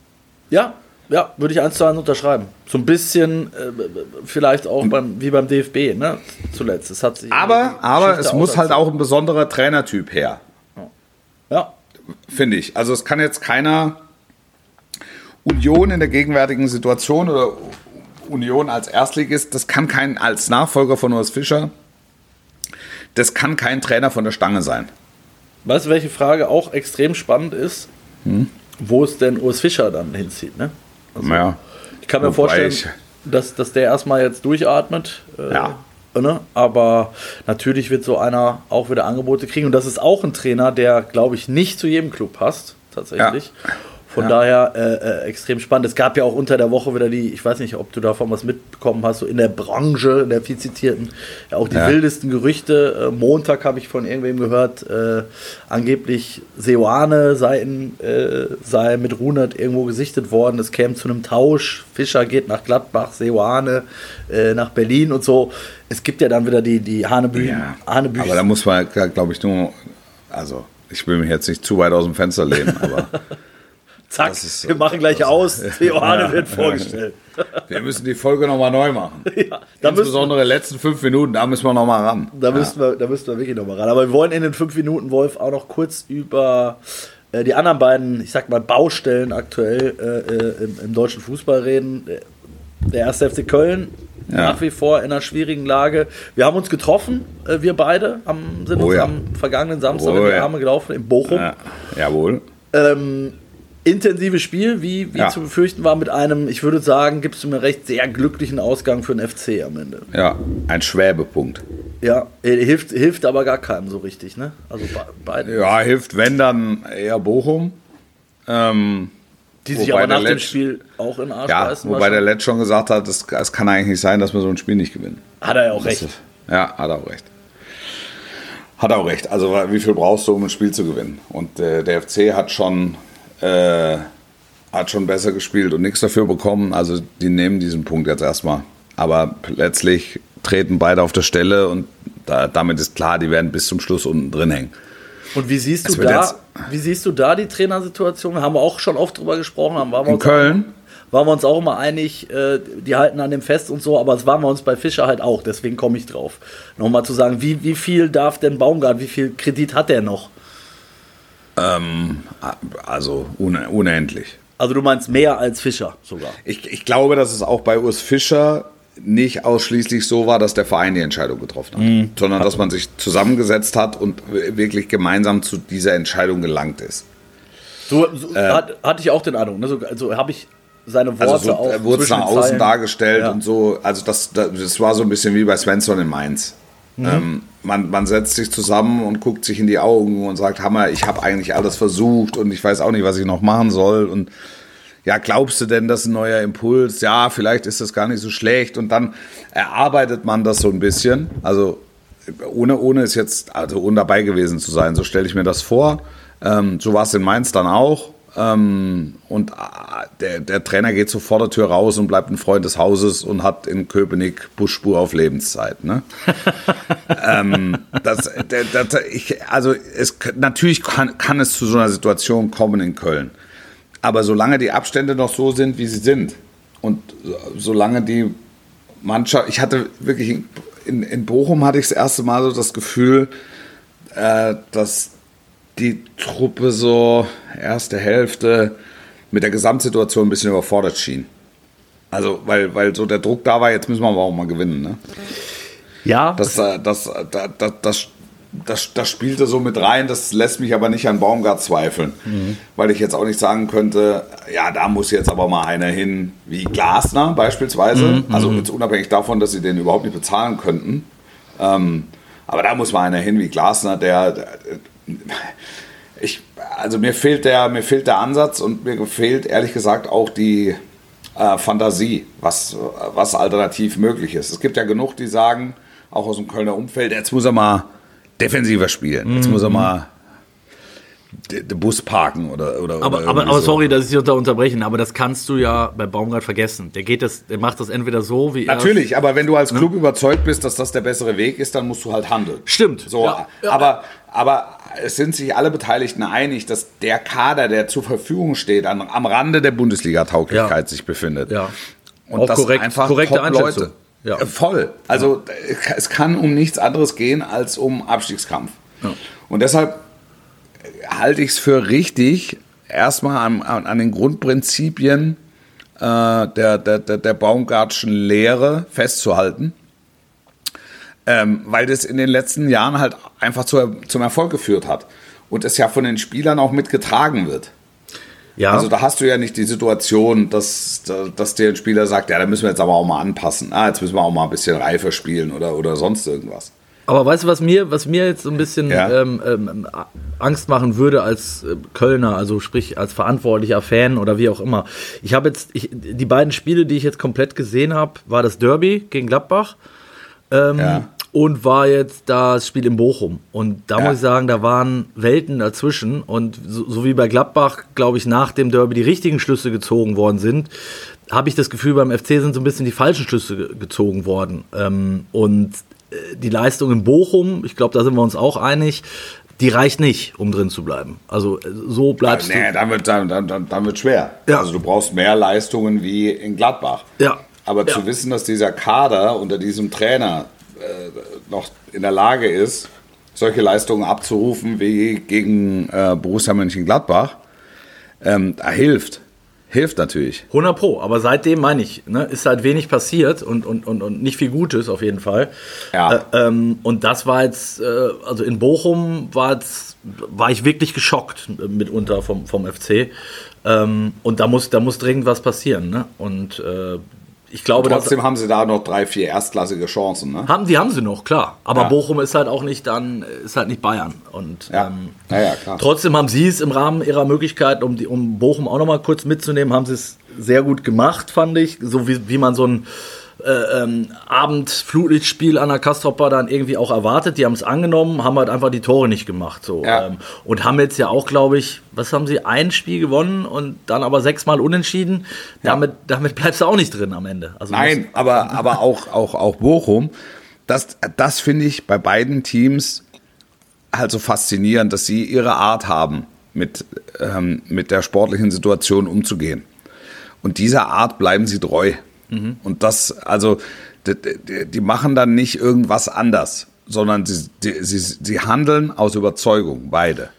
S2: Ja, ja, würde ich eins zu eins unterschreiben. So ein bisschen äh, vielleicht auch beim, wie beim DFB, ne? Zuletzt. Es hat sich
S1: aber aber es muss halt auch ein besonderer Trainertyp her.
S2: Ja.
S1: Finde ich. Also es kann jetzt keiner Union in der gegenwärtigen Situation oder Union als Erstligist, das kann kein als Nachfolger von Urs Fischer, das kann kein Trainer von der Stange sein.
S2: Weißt du, welche Frage auch extrem spannend ist? Hm? Wo es denn Urs Fischer dann hinzieht, ne?
S1: Also, ja.
S2: Ich kann mir vorstellen, ich, dass, dass der erstmal jetzt durchatmet. Äh, ja. Ne? Aber natürlich wird so einer auch wieder Angebote kriegen. Und das ist auch ein Trainer, der, glaube ich, nicht zu jedem Club passt, tatsächlich. Ja. Von ja. daher äh, äh, extrem spannend. Es gab ja auch unter der Woche wieder die, ich weiß nicht, ob du davon was mitbekommen hast, so in der Branche, in der viel zitierten, ja auch die ja. wildesten Gerüchte. Äh, Montag habe ich von irgendwem gehört, äh, angeblich Seoane sei, in, äh, sei mit Runert irgendwo gesichtet worden. Es käme zu einem Tausch. Fischer geht nach Gladbach, Seoane äh, nach Berlin und so. Es gibt ja dann wieder die, die Hanebüchen. Ja.
S1: Hanebüchen. Aber da muss man, glaube ich, nur, also ich will mich jetzt nicht zu weit aus dem Fenster lehnen, aber (laughs)
S2: Zack, wir machen gleich aus. Johanne (laughs) ja, wird vorgestellt. (laughs)
S1: Wir müssen die Folge nochmal neu machen. (laughs) Ja, Insbesondere die letzten fünf Minuten, da müssen wir nochmal ran.
S2: Da, ja. müssen wir, da müssen wir wirklich nochmal ran. Aber wir wollen in den fünf Minuten, Wolf, auch noch kurz über äh, die anderen beiden, ich sag mal, Baustellen aktuell äh, äh im, im, deutschen Fußball reden. Der erste FC Köln ja. nach wie vor in einer schwierigen Lage. Wir haben uns getroffen, äh, wir beide, am, sind oh, uns am vergangenen Samstag oh, in die Arme gelaufen in Bochum.
S1: Jawohl.
S2: Ähm, intensives Spiel, wie, wie ja. zu befürchten war, mit einem, ich würde sagen, gibst du mir recht, sehr glücklichen Ausgang für den FC am Ende.
S1: Ja, ein Schwäbepunkt.
S2: Ja, hilft, hilft aber gar keinem so richtig, ne? Also beide.
S1: Ja, hilft, wenn dann eher Bochum. Ähm,
S2: die sich aber nach dem Spiel auch in Arsch
S1: ja, beißen. Wobei der Letz schon gesagt hat, es kann eigentlich nicht sein, dass wir so ein Spiel nicht gewinnen.
S2: Hat er ja auch recht.
S1: Ist, ja, hat er auch recht. Hat er auch recht. Also wie viel brauchst du, um ein Spiel zu gewinnen? Und äh, der FC hat schon äh, hat schon besser gespielt und nichts dafür bekommen. Also die nehmen diesen Punkt jetzt erstmal. Aber letztlich treten beide auf der Stelle und da, damit ist klar, die werden bis zum Schluss unten drin hängen.
S2: Und wie siehst du da, wie siehst du da die Trainersituation? Haben wir auch schon oft drüber gesprochen. Haben,
S1: waren wir In Köln?
S2: Auch, waren wir uns auch immer einig, äh, die halten an dem fest und so, aber das waren wir uns bei Fischer halt auch, deswegen komme ich drauf. Nochmal zu sagen, wie, wie viel darf denn Baumgart, wie viel Kredit hat er noch?
S1: Ähm, also unendlich.
S2: Also du meinst mehr als Fischer sogar?
S1: Ich, ich glaube, dass es auch bei Urs Fischer nicht ausschließlich so war, dass der Verein die Entscheidung getroffen hat, mhm. sondern dass man sich zusammengesetzt hat und wirklich gemeinsam zu dieser Entscheidung gelangt ist.
S2: So, so äh, hat, hatte ich auch den Eindruck. Ne? So, also habe ich seine Worte
S1: also so,
S2: auch.
S1: wurde nach außen dargestellt
S2: Ja.
S1: und so. Also das, das, das war so ein bisschen wie bei Svensson in Mainz.
S2: Mhm.
S1: Ähm, man, man setzt sich zusammen und guckt sich in die Augen und sagt, Hammer, ich habe eigentlich alles versucht und ich weiß auch nicht, was ich noch machen soll. Und ja, glaubst du denn, das ist ein neuer Impuls? Ja, vielleicht ist das gar nicht so schlecht. Und dann erarbeitet man das so ein bisschen. Also ohne, ohne es jetzt, also ohne dabei gewesen zu sein, so stelle ich mir das vor. Ähm, so war es in Mainz dann auch. Ähm, und ah, der, der Trainer geht so vor der Tür raus und bleibt ein Freund des Hauses und hat in Köpenick Busspur auf Lebenszeit. Ne? (laughs) ähm, das, das, ich, also es, natürlich kann, kann es zu so einer Situation kommen in Köln. Aber solange die Abstände noch so sind, wie sie sind und so- solange die Mannschaft, ich hatte wirklich in, in Bochum hatte ich das erste Mal so das Gefühl, äh, dass die Truppe so erste Hälfte mit der Gesamtsituation ein bisschen überfordert schien. Also, weil, weil so der Druck da war, jetzt müssen wir aber auch mal gewinnen. Ne?
S2: Ja,
S1: Das, äh, das, äh, da- da- das, das, das spielte so mit rein, das lässt mich aber nicht an Baumgart zweifeln. Weil ich jetzt auch nicht sagen könnte, ja, da muss jetzt aber mal einer hin, wie Glasner beispielsweise. Also jetzt unabhängig davon, dass sie den überhaupt nicht bezahlen könnten. Ähm, aber da muss mal einer hin wie Glasner, der, der ich, also mir fehlt der, mir fehlt der Ansatz und mir fehlt ehrlich gesagt auch die äh, Fantasie, was, was alternativ möglich ist. Es gibt ja genug, die sagen, auch aus dem Kölner Umfeld, jetzt muss er mal defensiver spielen, jetzt muss er mal Bus parken oder oder
S2: aber,
S1: oder
S2: aber, aber
S1: so.
S2: sorry, dass ich dich da unterbrechen, aber das kannst du ja bei Baumgart vergessen. Der geht das, der macht das entweder so, wie er.
S1: Natürlich, aber wenn du als Club überzeugt bist, dass das der bessere Weg ist, dann musst du halt handeln.
S2: Stimmt.
S1: So,
S2: Ja, ja.
S1: aber, aber es sind sich alle Beteiligten einig, dass der Kader, der zur Verfügung steht, an, am Rande der Bundesliga-Tauglichkeit
S2: Ja.
S1: sich befindet.
S2: Ja.
S1: Und
S2: Auch
S1: das
S2: korrekt-
S1: einfach
S2: korrekte
S1: Top-Leute.
S2: Einschätzung. Ja.
S1: Äh, Voll. Also äh, es kann um nichts anderes gehen als um Abstiegskampf. Und deshalb halte ich es für richtig, erstmal an, an, den Grundprinzipien äh, der, der, der, der Baumgartschen Lehre festzuhalten. Ähm, weil das in den letzten Jahren halt einfach zu, zum Erfolg geführt hat. Und es ja von den Spielern auch mitgetragen wird.
S2: Ja.
S1: Also da hast du ja nicht die Situation, dass, dass dir ein Spieler sagt, ja, da müssen wir jetzt aber auch mal anpassen. Ah, jetzt müssen wir auch mal ein bisschen reifer spielen oder, oder sonst irgendwas.
S2: Aber weißt du, was mir, was mir jetzt so ein bisschen
S1: Ja.
S2: ähm, ähm, Angst machen würde als äh, Kölner, also sprich als verantwortlicher Fan oder wie auch immer. Ich habe jetzt, ich, die beiden Spiele, die ich jetzt komplett gesehen habe, war das Derby gegen Gladbach ähm,
S1: Ja.
S2: und war jetzt das Spiel in Bochum. Und da
S1: Ja.
S2: muss ich sagen, da waren Welten dazwischen. Und so, so wie bei Gladbach, glaube ich, nach dem Derby die richtigen Schlüsse gezogen worden sind, habe ich das Gefühl, beim FC sind so ein bisschen die falschen Schlüsse ge gezogen worden. Ähm, und die Leistung in Bochum, ich glaube, da sind wir uns auch einig, die reicht nicht, um drin zu bleiben. Also äh, so bleibst
S1: Nee,
S2: du.
S1: dann wird dann, dann, dann, dann wird schwer.
S2: Ja.
S1: Also du brauchst mehr Leistungen wie in Gladbach.
S2: Ja.
S1: Aber
S2: Ja.
S1: zu wissen, dass dieser Kader unter diesem Trainer äh, noch in der Lage ist, solche Leistungen abzurufen wie gegen äh, Borussia Mönchengladbach, ähm, da hilft. Hilft natürlich.
S2: 100 Pro, aber seitdem meine ich, ne, ist halt wenig passiert und, und, und, und nicht viel Gutes auf jeden Fall.
S1: Ja.
S2: Äh, ähm, und das war jetzt, äh, also in Bochum war, jetzt, war ich wirklich geschockt mitunter vom, vom FC. Ähm, und da muss, da muss dringend was passieren. Ne? Und äh, ich glaube, dass,
S1: Trotzdem haben sie da noch drei, vier erstklassige Chancen. Ne?
S2: haben, die haben sie noch, klar. Aber
S1: Ja.
S2: Bochum ist halt auch nicht dann, ist halt nicht Bayern. Und
S1: Ja.
S2: ähm,
S1: Ja.
S2: Trotzdem haben sie es im Rahmen ihrer Möglichkeiten, um, die, um Bochum auch noch mal kurz mitzunehmen, haben sie es sehr gut gemacht, fand ich. So wie, wie man so ein äh, ähm, Abend-Flutlichtspiel an der Kastropper dann irgendwie auch erwartet. Die haben es angenommen, haben halt einfach die Tore nicht gemacht. So.
S1: Ja.
S2: Ähm, und haben jetzt ja auch, glaube ich, was haben sie, ein Spiel gewonnen und dann aber sechsmal unentschieden. Damit, damit bleibst du auch nicht drin am Ende. Also
S1: Nein, aber, aber auch, auch, auch Bochum, das, das finde ich bei beiden Teams halt so faszinierend, dass sie ihre Art haben, mit, ähm, mit der sportlichen Situation umzugehen. Und dieser Art bleiben sie treu. Und das, also, die, die, die machen dann nicht irgendwas anders, sondern sie, die, sie, sie handeln aus Überzeugung, beide.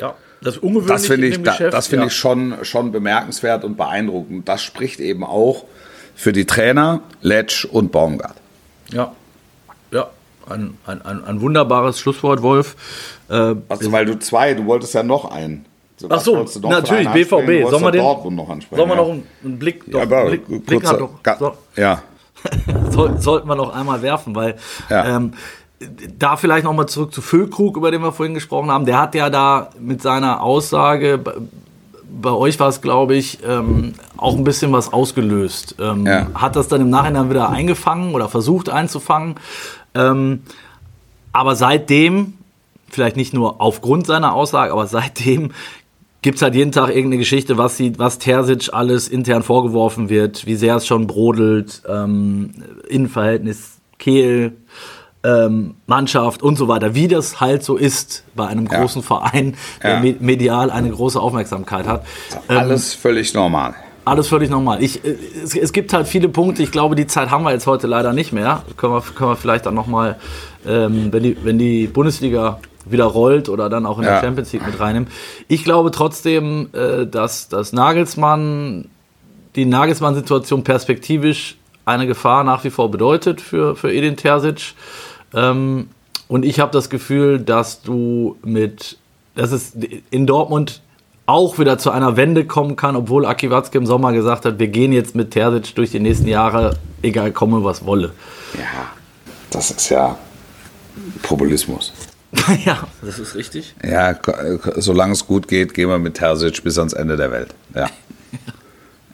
S2: ja, das Ungewöhnliche
S1: Das finde
S2: in
S1: ich, da, das finde
S2: ja.
S1: ich schon, schon bemerkenswert und beeindruckend. Das spricht eben auch für die Trainer Letsch und Baumgart.
S2: Ja, ja. Ein, ein, ein, ein wunderbares Schlusswort, Wolf. Äh,
S1: Also, weil du zwei, du wolltest ja noch einen. So,
S2: Ach so, natürlich? BVB. Sollen wir den-
S1: Dortmund noch ansprechen.
S2: Sollen wir
S1: ja.
S2: noch einen, Blick,
S1: Ja,
S2: doch,
S1: aber
S2: Blick,
S1: kurzer-
S2: Blick doch, so,
S1: ja, (laughs)
S2: soll, sollten wir noch einmal werfen, weil
S1: Ja.
S2: ähm, da vielleicht noch mal zurück zu Füllkrug, über den wir vorhin gesprochen haben. Der hat ja da mit seiner Aussage, bei, bei euch war es, glaube ich, ähm, auch ein bisschen was ausgelöst. Ähm,
S1: Ja.
S2: Hat das dann im Nachhinein wieder eingefangen oder versucht einzufangen. Ähm, aber seitdem, vielleicht nicht nur aufgrund seiner Aussage, aber seitdem gibt es halt jeden Tag irgendeine Geschichte, was, sie, was Terzic alles intern vorgeworfen wird, wie sehr es schon brodelt, ähm, Innenverhältnis, Kehl, ähm, Mannschaft und so weiter, wie das halt so ist bei einem
S1: Ja.
S2: großen Verein, der
S1: Ja.
S2: me- medial eine große Aufmerksamkeit hat. Ähm,
S1: alles völlig normal.
S2: Alles völlig normal. Ich, äh, es, es gibt halt viele Punkte. Ich glaube, die Zeit haben wir jetzt heute leider nicht mehr. Können wir, können wir vielleicht dann nochmal, ähm, wenn, die, wenn die Bundesliga wieder rollt oder dann auch in
S1: Ja.
S2: der Champions League mit reinnehmen. Ich glaube trotzdem, äh, dass, dass Nagelsmann, die Nagelsmann-Situation perspektivisch eine Gefahr nach wie vor bedeutet für, für Edin Terzic. Ähm, und ich habe das Gefühl, dass du mit, dass es in Dortmund auch wieder zu einer Wende kommen kann, obwohl Aki Watzke im Sommer gesagt hat, wir gehen jetzt mit Terzic durch die nächsten Jahre, egal komme was wolle.
S1: Ja, das ist ja Populismus. (laughs)
S2: ja, das ist richtig.
S1: Ja, solange es gut geht, gehen wir mit Terzic bis ans Ende der Welt. Ja. (laughs)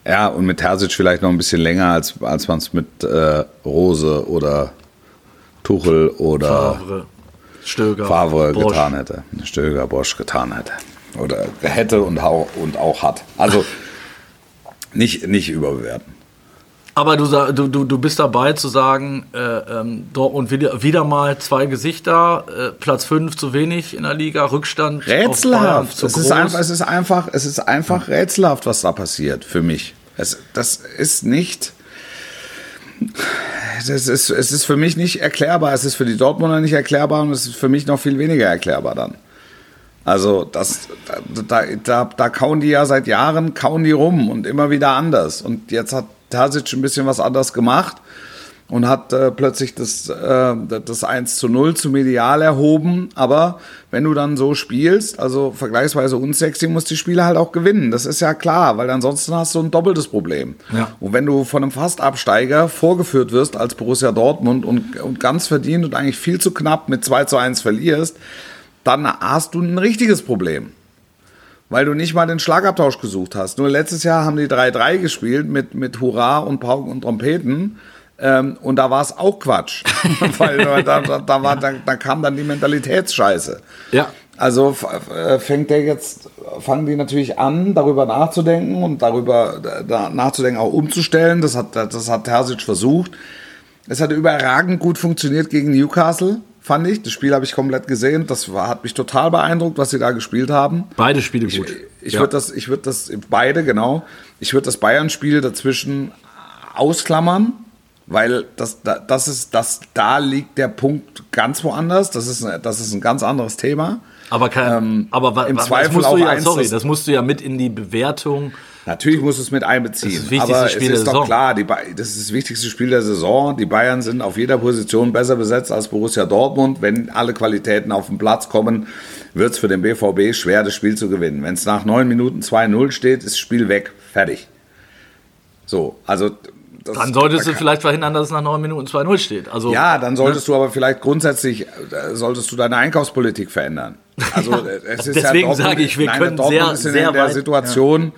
S1: Ja, und mit Terzic vielleicht noch ein bisschen länger, als, als man es mit äh, Rose oder Tuchel oder
S2: Favre, Stöger,
S1: Favre
S2: Bosch.
S1: getan hätte. Stöger, Bosch getan hätte. Oder hätte und auch, und auch hat. Also nicht, nicht überbewerten.
S2: Aber du, du, du, du bist dabei zu sagen, äh, ähm, Dortmund wieder, wieder mal zwei Gesichter, äh, Platz 5 zu wenig in der Liga, Rückstand.
S1: Rätselhaft.
S2: zu
S1: Es
S2: groß.
S1: ist, einfach, es, ist einfach, es ist einfach rätselhaft, was da passiert für mich. Es, das ist nicht. Es ist, es ist für mich nicht erklärbar. Es ist für die Dortmunder nicht erklärbar und es ist für mich noch viel weniger erklärbar dann. Also das, da, da, da kauen die ja seit Jahren, kauen die rum und immer wieder anders. Und jetzt hat Terzic ein bisschen was anders gemacht und hat äh, plötzlich das, äh, das 1 zu 0 zu medial erhoben. Aber wenn du dann so spielst, also vergleichsweise unsexy, musst die Spiele halt auch gewinnen. Das ist ja klar, weil ansonsten hast du ein doppeltes Problem.
S2: Ja.
S1: Und wenn du von einem Fastabsteiger vorgeführt wirst als Borussia Dortmund und, und ganz verdient und eigentlich viel zu knapp mit 2 zu 1 verlierst, dann hast du ein richtiges Problem. Weil du nicht mal den Schlagabtausch gesucht hast. Nur letztes Jahr haben die 3-3 gespielt mit, mit Hurra und Pauken und Trompeten. Ähm, und da war es auch Quatsch. (laughs) (laughs) Weil da, da, da, war, da, da kam dann die Mentalitätsscheiße.
S2: Ja.
S1: Also äh, fängt der jetzt, fangen die natürlich an, darüber nachzudenken und darüber da nachzudenken, auch umzustellen. Das hat, das hat Terzic versucht. Es hat überragend gut funktioniert gegen Newcastle, fand ich. Das Spiel habe ich komplett gesehen. Das war, hat mich total beeindruckt, was sie da gespielt haben.
S2: Beide Spiele gut.
S1: Ich
S2: Ja.
S1: würde das, ich würde das, beide, genau. Ich würde das Bayern-Spiel dazwischen ausklammern, weil das, da- das ist, das, da liegt der Punkt ganz woanders. Das ist, ein- das ist ein ganz anderes Thema.
S2: Aber, kein,
S1: Ähm,
S2: aber
S1: im Zweifel
S2: das musst du
S1: auch
S2: ja,
S1: eins,
S2: sorry,
S1: das-
S2: das musst du ja mit in die Bewertung.
S1: Natürlich muss es mit einbeziehen.
S2: Das
S1: aber
S2: Spiel
S1: es ist doch
S2: Saison.
S1: klar, das ist das wichtigste Spiel der Saison. Die Bayern sind auf jeder Position besser besetzt als Borussia Dortmund. Wenn alle Qualitäten auf den Platz kommen, wird es für den BVB schwer, das Spiel zu gewinnen. Wenn es nach neun Minuten 2-0 steht, ist das Spiel weg. Fertig. So, also. Das,
S2: Dann solltest du vielleicht verhindern, dass es nach 9 Minuten 2-0 steht. Also,
S1: ja, dann solltest du aber vielleicht grundsätzlich, äh, solltest du deine Einkaufspolitik verändern. Also äh, es ist
S2: deswegen
S1: ja
S2: sage ich, wir
S1: nein,
S2: können
S1: Dortmund
S2: sehr-
S1: ist in
S2: sehr
S1: der
S2: weit-
S1: Situation,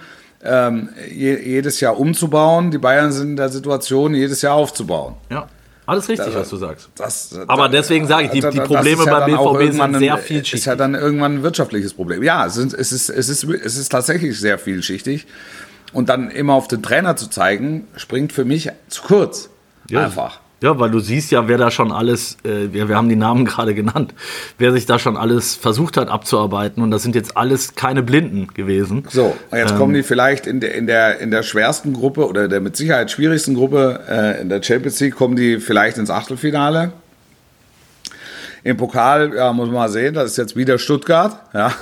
S1: ähm, je, jedes Jahr umzubauen. Die Bayern sind in der Situation, jedes Jahr aufzubauen.
S2: Ja, alles richtig, was du sagst.
S1: Das,
S2: Aber deswegen sage ich, die- die
S1: das
S2: Probleme
S1: ist ja
S2: beim BVB sind sehr vielschichtig.
S1: Ist ja dann irgendwann ein wirtschaftliches Problem. Ja, es, sind, es, ist, es, ist, es ist tatsächlich sehr vielschichtig. Und dann immer auf den Trainer zu zeigen, springt für mich zu kurz. Einfach.
S2: Ja, weil du siehst ja, wer da schon alles, äh, wir, wir haben die Namen (laughs) gerade genannt, wer sich da schon alles versucht hat abzuarbeiten. Und das sind jetzt alles keine Blinden gewesen.
S1: So, und jetzt
S2: Ähm.
S1: kommen die vielleicht in der, in, der, in der schwersten Gruppe oder der mit Sicherheit schwierigsten Gruppe äh, in der Champions League, kommen die vielleicht ins Achtelfinale. Im Pokal, ja, muss man mal sehen, das ist jetzt wieder Stuttgart. (laughs) Ja.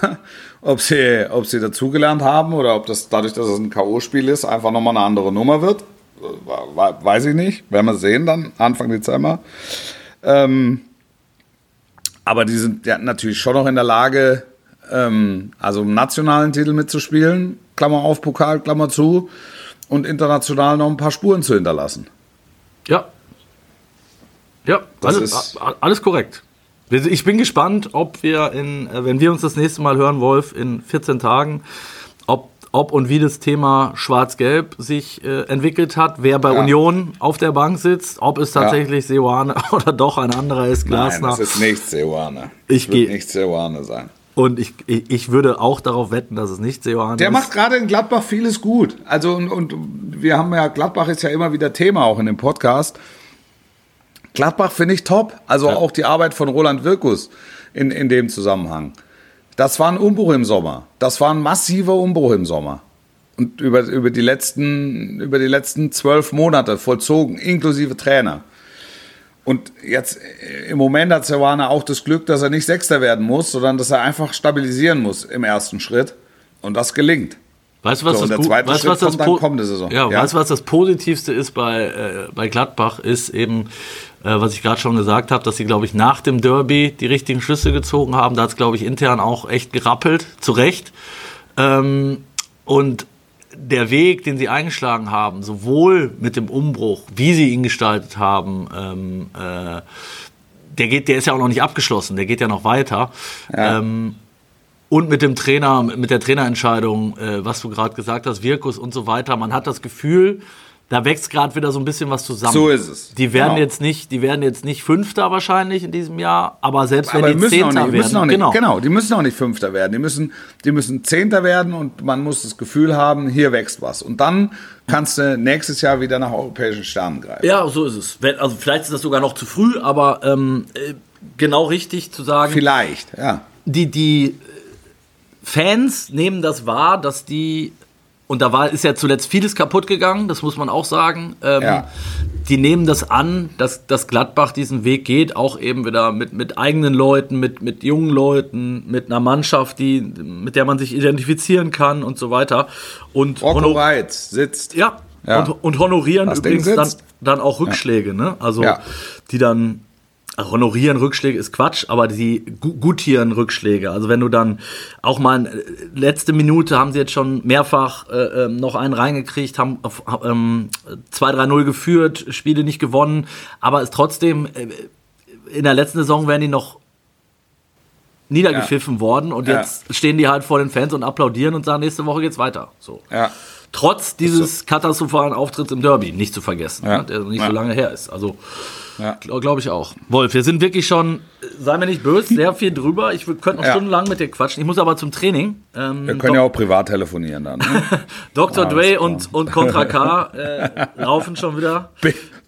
S1: Ob sie, ob sie dazugelernt haben oder ob das dadurch, dass es ein K.O.-Spiel ist, einfach nochmal eine andere Nummer wird. Weiß ich nicht. Werden wir sehen dann, Anfang Dezember. Ähm, aber die sind ja natürlich schon noch in der Lage, ähm, also im nationalen Titel mitzuspielen, Klammer auf, Pokal, Klammer zu, und international noch ein paar Spuren zu hinterlassen.
S2: Ja. Ja,
S1: Das
S2: alles,
S1: ist-
S2: alles korrekt. Ich bin gespannt, ob wir in, äh, wenn wir uns das nächste Mal hören, Wolf, in 14 Tagen, ob, und wie das Thema Schwarz-Gelb sich äh, entwickelt hat, wer bei
S1: Ja.
S2: Union auf der Bank sitzt, ob es tatsächlich Seoane (laughs) oder doch ein anderer ist,
S1: Nein,
S2: Glasner.
S1: das ist nicht Seoane.
S2: Ich
S1: Das wird
S2: geh-
S1: nicht Seoane sein.
S2: Und ich, ich, ich würde auch darauf wetten, dass es nicht Seoane
S1: Der
S2: ist.
S1: macht gerade in Gladbach vieles gut. Also und, und wir haben ja, Gladbach ist ja immer wieder Thema auch in dem Podcast. Gladbach finde ich top. Also auch die Arbeit von Roland Wirkus in, in dem Zusammenhang. Das war ein Umbruch im Sommer. Das war ein massiver Umbruch im Sommer. Und über, über, die letzten, über die letzten zwölf Monate vollzogen, inklusive Trainer. Und jetzt äh, im Moment hat Serwana auch das Glück, dass er nicht Sechster werden muss, sondern dass er einfach stabilisieren muss im ersten Schritt. Und das gelingt.
S2: Weißt du, was
S1: So,
S2: das weißt, was das
S1: kommt dann
S2: Po-
S1: kommende Saison.
S2: Ja,
S1: Ja.
S2: weißt du, was das Positivste ist bei, äh, bei Gladbach, ist eben, äh, was ich gerade schon gesagt habe, dass sie, glaube ich, nach dem Derby die richtigen Schlüsse gezogen haben. Da hat es, glaube ich, intern auch echt gerappelt, zu Recht. Ähm, und der Weg, den sie eingeschlagen haben, sowohl mit dem Umbruch, wie sie ihn gestaltet haben, ähm, äh, der geht, der ist ja auch noch nicht abgeschlossen, der geht ja noch weiter. Ähm, und mit dem Trainer, mit der Trainerentscheidung, äh, was du gerade gesagt hast, Wirkus und so weiter, man hat das Gefühl, da wächst gerade wieder so ein bisschen was zusammen.
S1: So ist es.
S2: Die werden
S1: Genau.
S2: jetzt nicht, die werden jetzt nicht Fünfter wahrscheinlich in diesem Jahr, aber selbst wenn
S1: Aber
S2: die
S1: die
S2: Zehnter
S1: nicht,
S2: werden,
S1: nicht
S2: genau.
S1: genau. die müssen auch nicht Fünfter werden. Die müssen, die müssen Zehnter werden und man muss das Gefühl haben, hier wächst was. Und dann kannst du nächstes Jahr wieder nach europäischen Sternen greifen.
S2: Ja, so ist es. Wenn, also vielleicht ist das sogar noch zu früh, aber ähm, äh, genau richtig zu sagen,
S1: Vielleicht, ja.
S2: die, die Fans nehmen das wahr, dass die, und da war, ist ja zuletzt vieles kaputt gegangen, das muss man auch sagen, ähm,
S1: Ja.
S2: die nehmen das an, dass, dass Gladbach diesen Weg geht, auch eben wieder mit, mit eigenen Leuten, mit, mit jungen Leuten, mit einer Mannschaft, die, mit der man sich identifizieren kann und so weiter. Und honor-
S1: Reitz sitzt.
S2: ja,
S1: Ja.
S2: Und, und honorieren
S1: Das
S2: übrigens dann, dann auch Rückschläge, ne? Also
S1: Ja.
S2: die dann also honorieren Rückschläge ist Quatsch, aber die gu- gutieren Rückschläge. Also wenn du dann auch mal äh, letzte Minute haben sie jetzt schon mehrfach äh, ähm, noch einen reingekriegt, haben ähm, 2-3-0 geführt, Spiele nicht gewonnen, aber ist trotzdem äh, in der letzten Saison wären die noch niedergepfiffen worden und
S1: Ja.
S2: jetzt stehen die halt vor den Fans und applaudieren und sagen, nächste Woche geht's weiter. So.
S1: Ja.
S2: Trotz dieses katastrophalen Auftritts im Derby, nicht zu vergessen,
S1: Ja.
S2: ne, der nicht
S1: Ja.
S2: so lange her ist. Also
S1: Ja.
S2: glaube glaub ich auch. Wolf, wir sind wirklich schon, sei mir nicht böse, sehr viel drüber. Ich könnte noch stundenlang mit dir quatschen. Ich muss aber zum Training. Ähm,
S1: Wir können ja auch privat telefonieren dann. Ne? (laughs)
S2: Dr.
S1: Alles
S2: Dre und, und Contra K äh, (laughs) laufen schon wieder.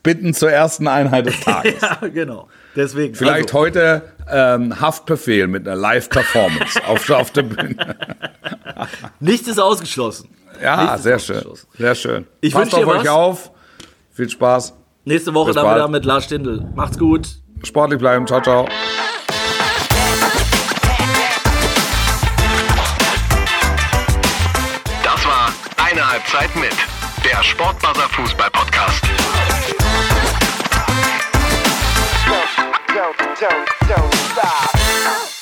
S1: Bitten zur ersten Einheit des (laughs) Tages.
S2: Ja, genau. Deswegen.
S1: Vielleicht
S2: also,
S1: heute ähm, Haftbefehl mit einer Live-Performance auf, auf der Bühne.
S2: nichts ist ausgeschlossen.
S1: Ja, sehr schön. Sehr schön.
S2: Ich
S1: Passt
S2: wünsch dir
S1: auf euch
S2: was.
S1: auf. Viel Spaß.
S2: Nächste Woche
S1: Bis
S2: dann
S1: bald.
S2: wieder mit Lars Stindl. Macht's gut.
S1: Sportlich bleiben. Ciao, ciao.
S3: Das war eine Halbzeit mit der Sportbuzzer Fußball Podcast.
S4: don't, don't, don't stop.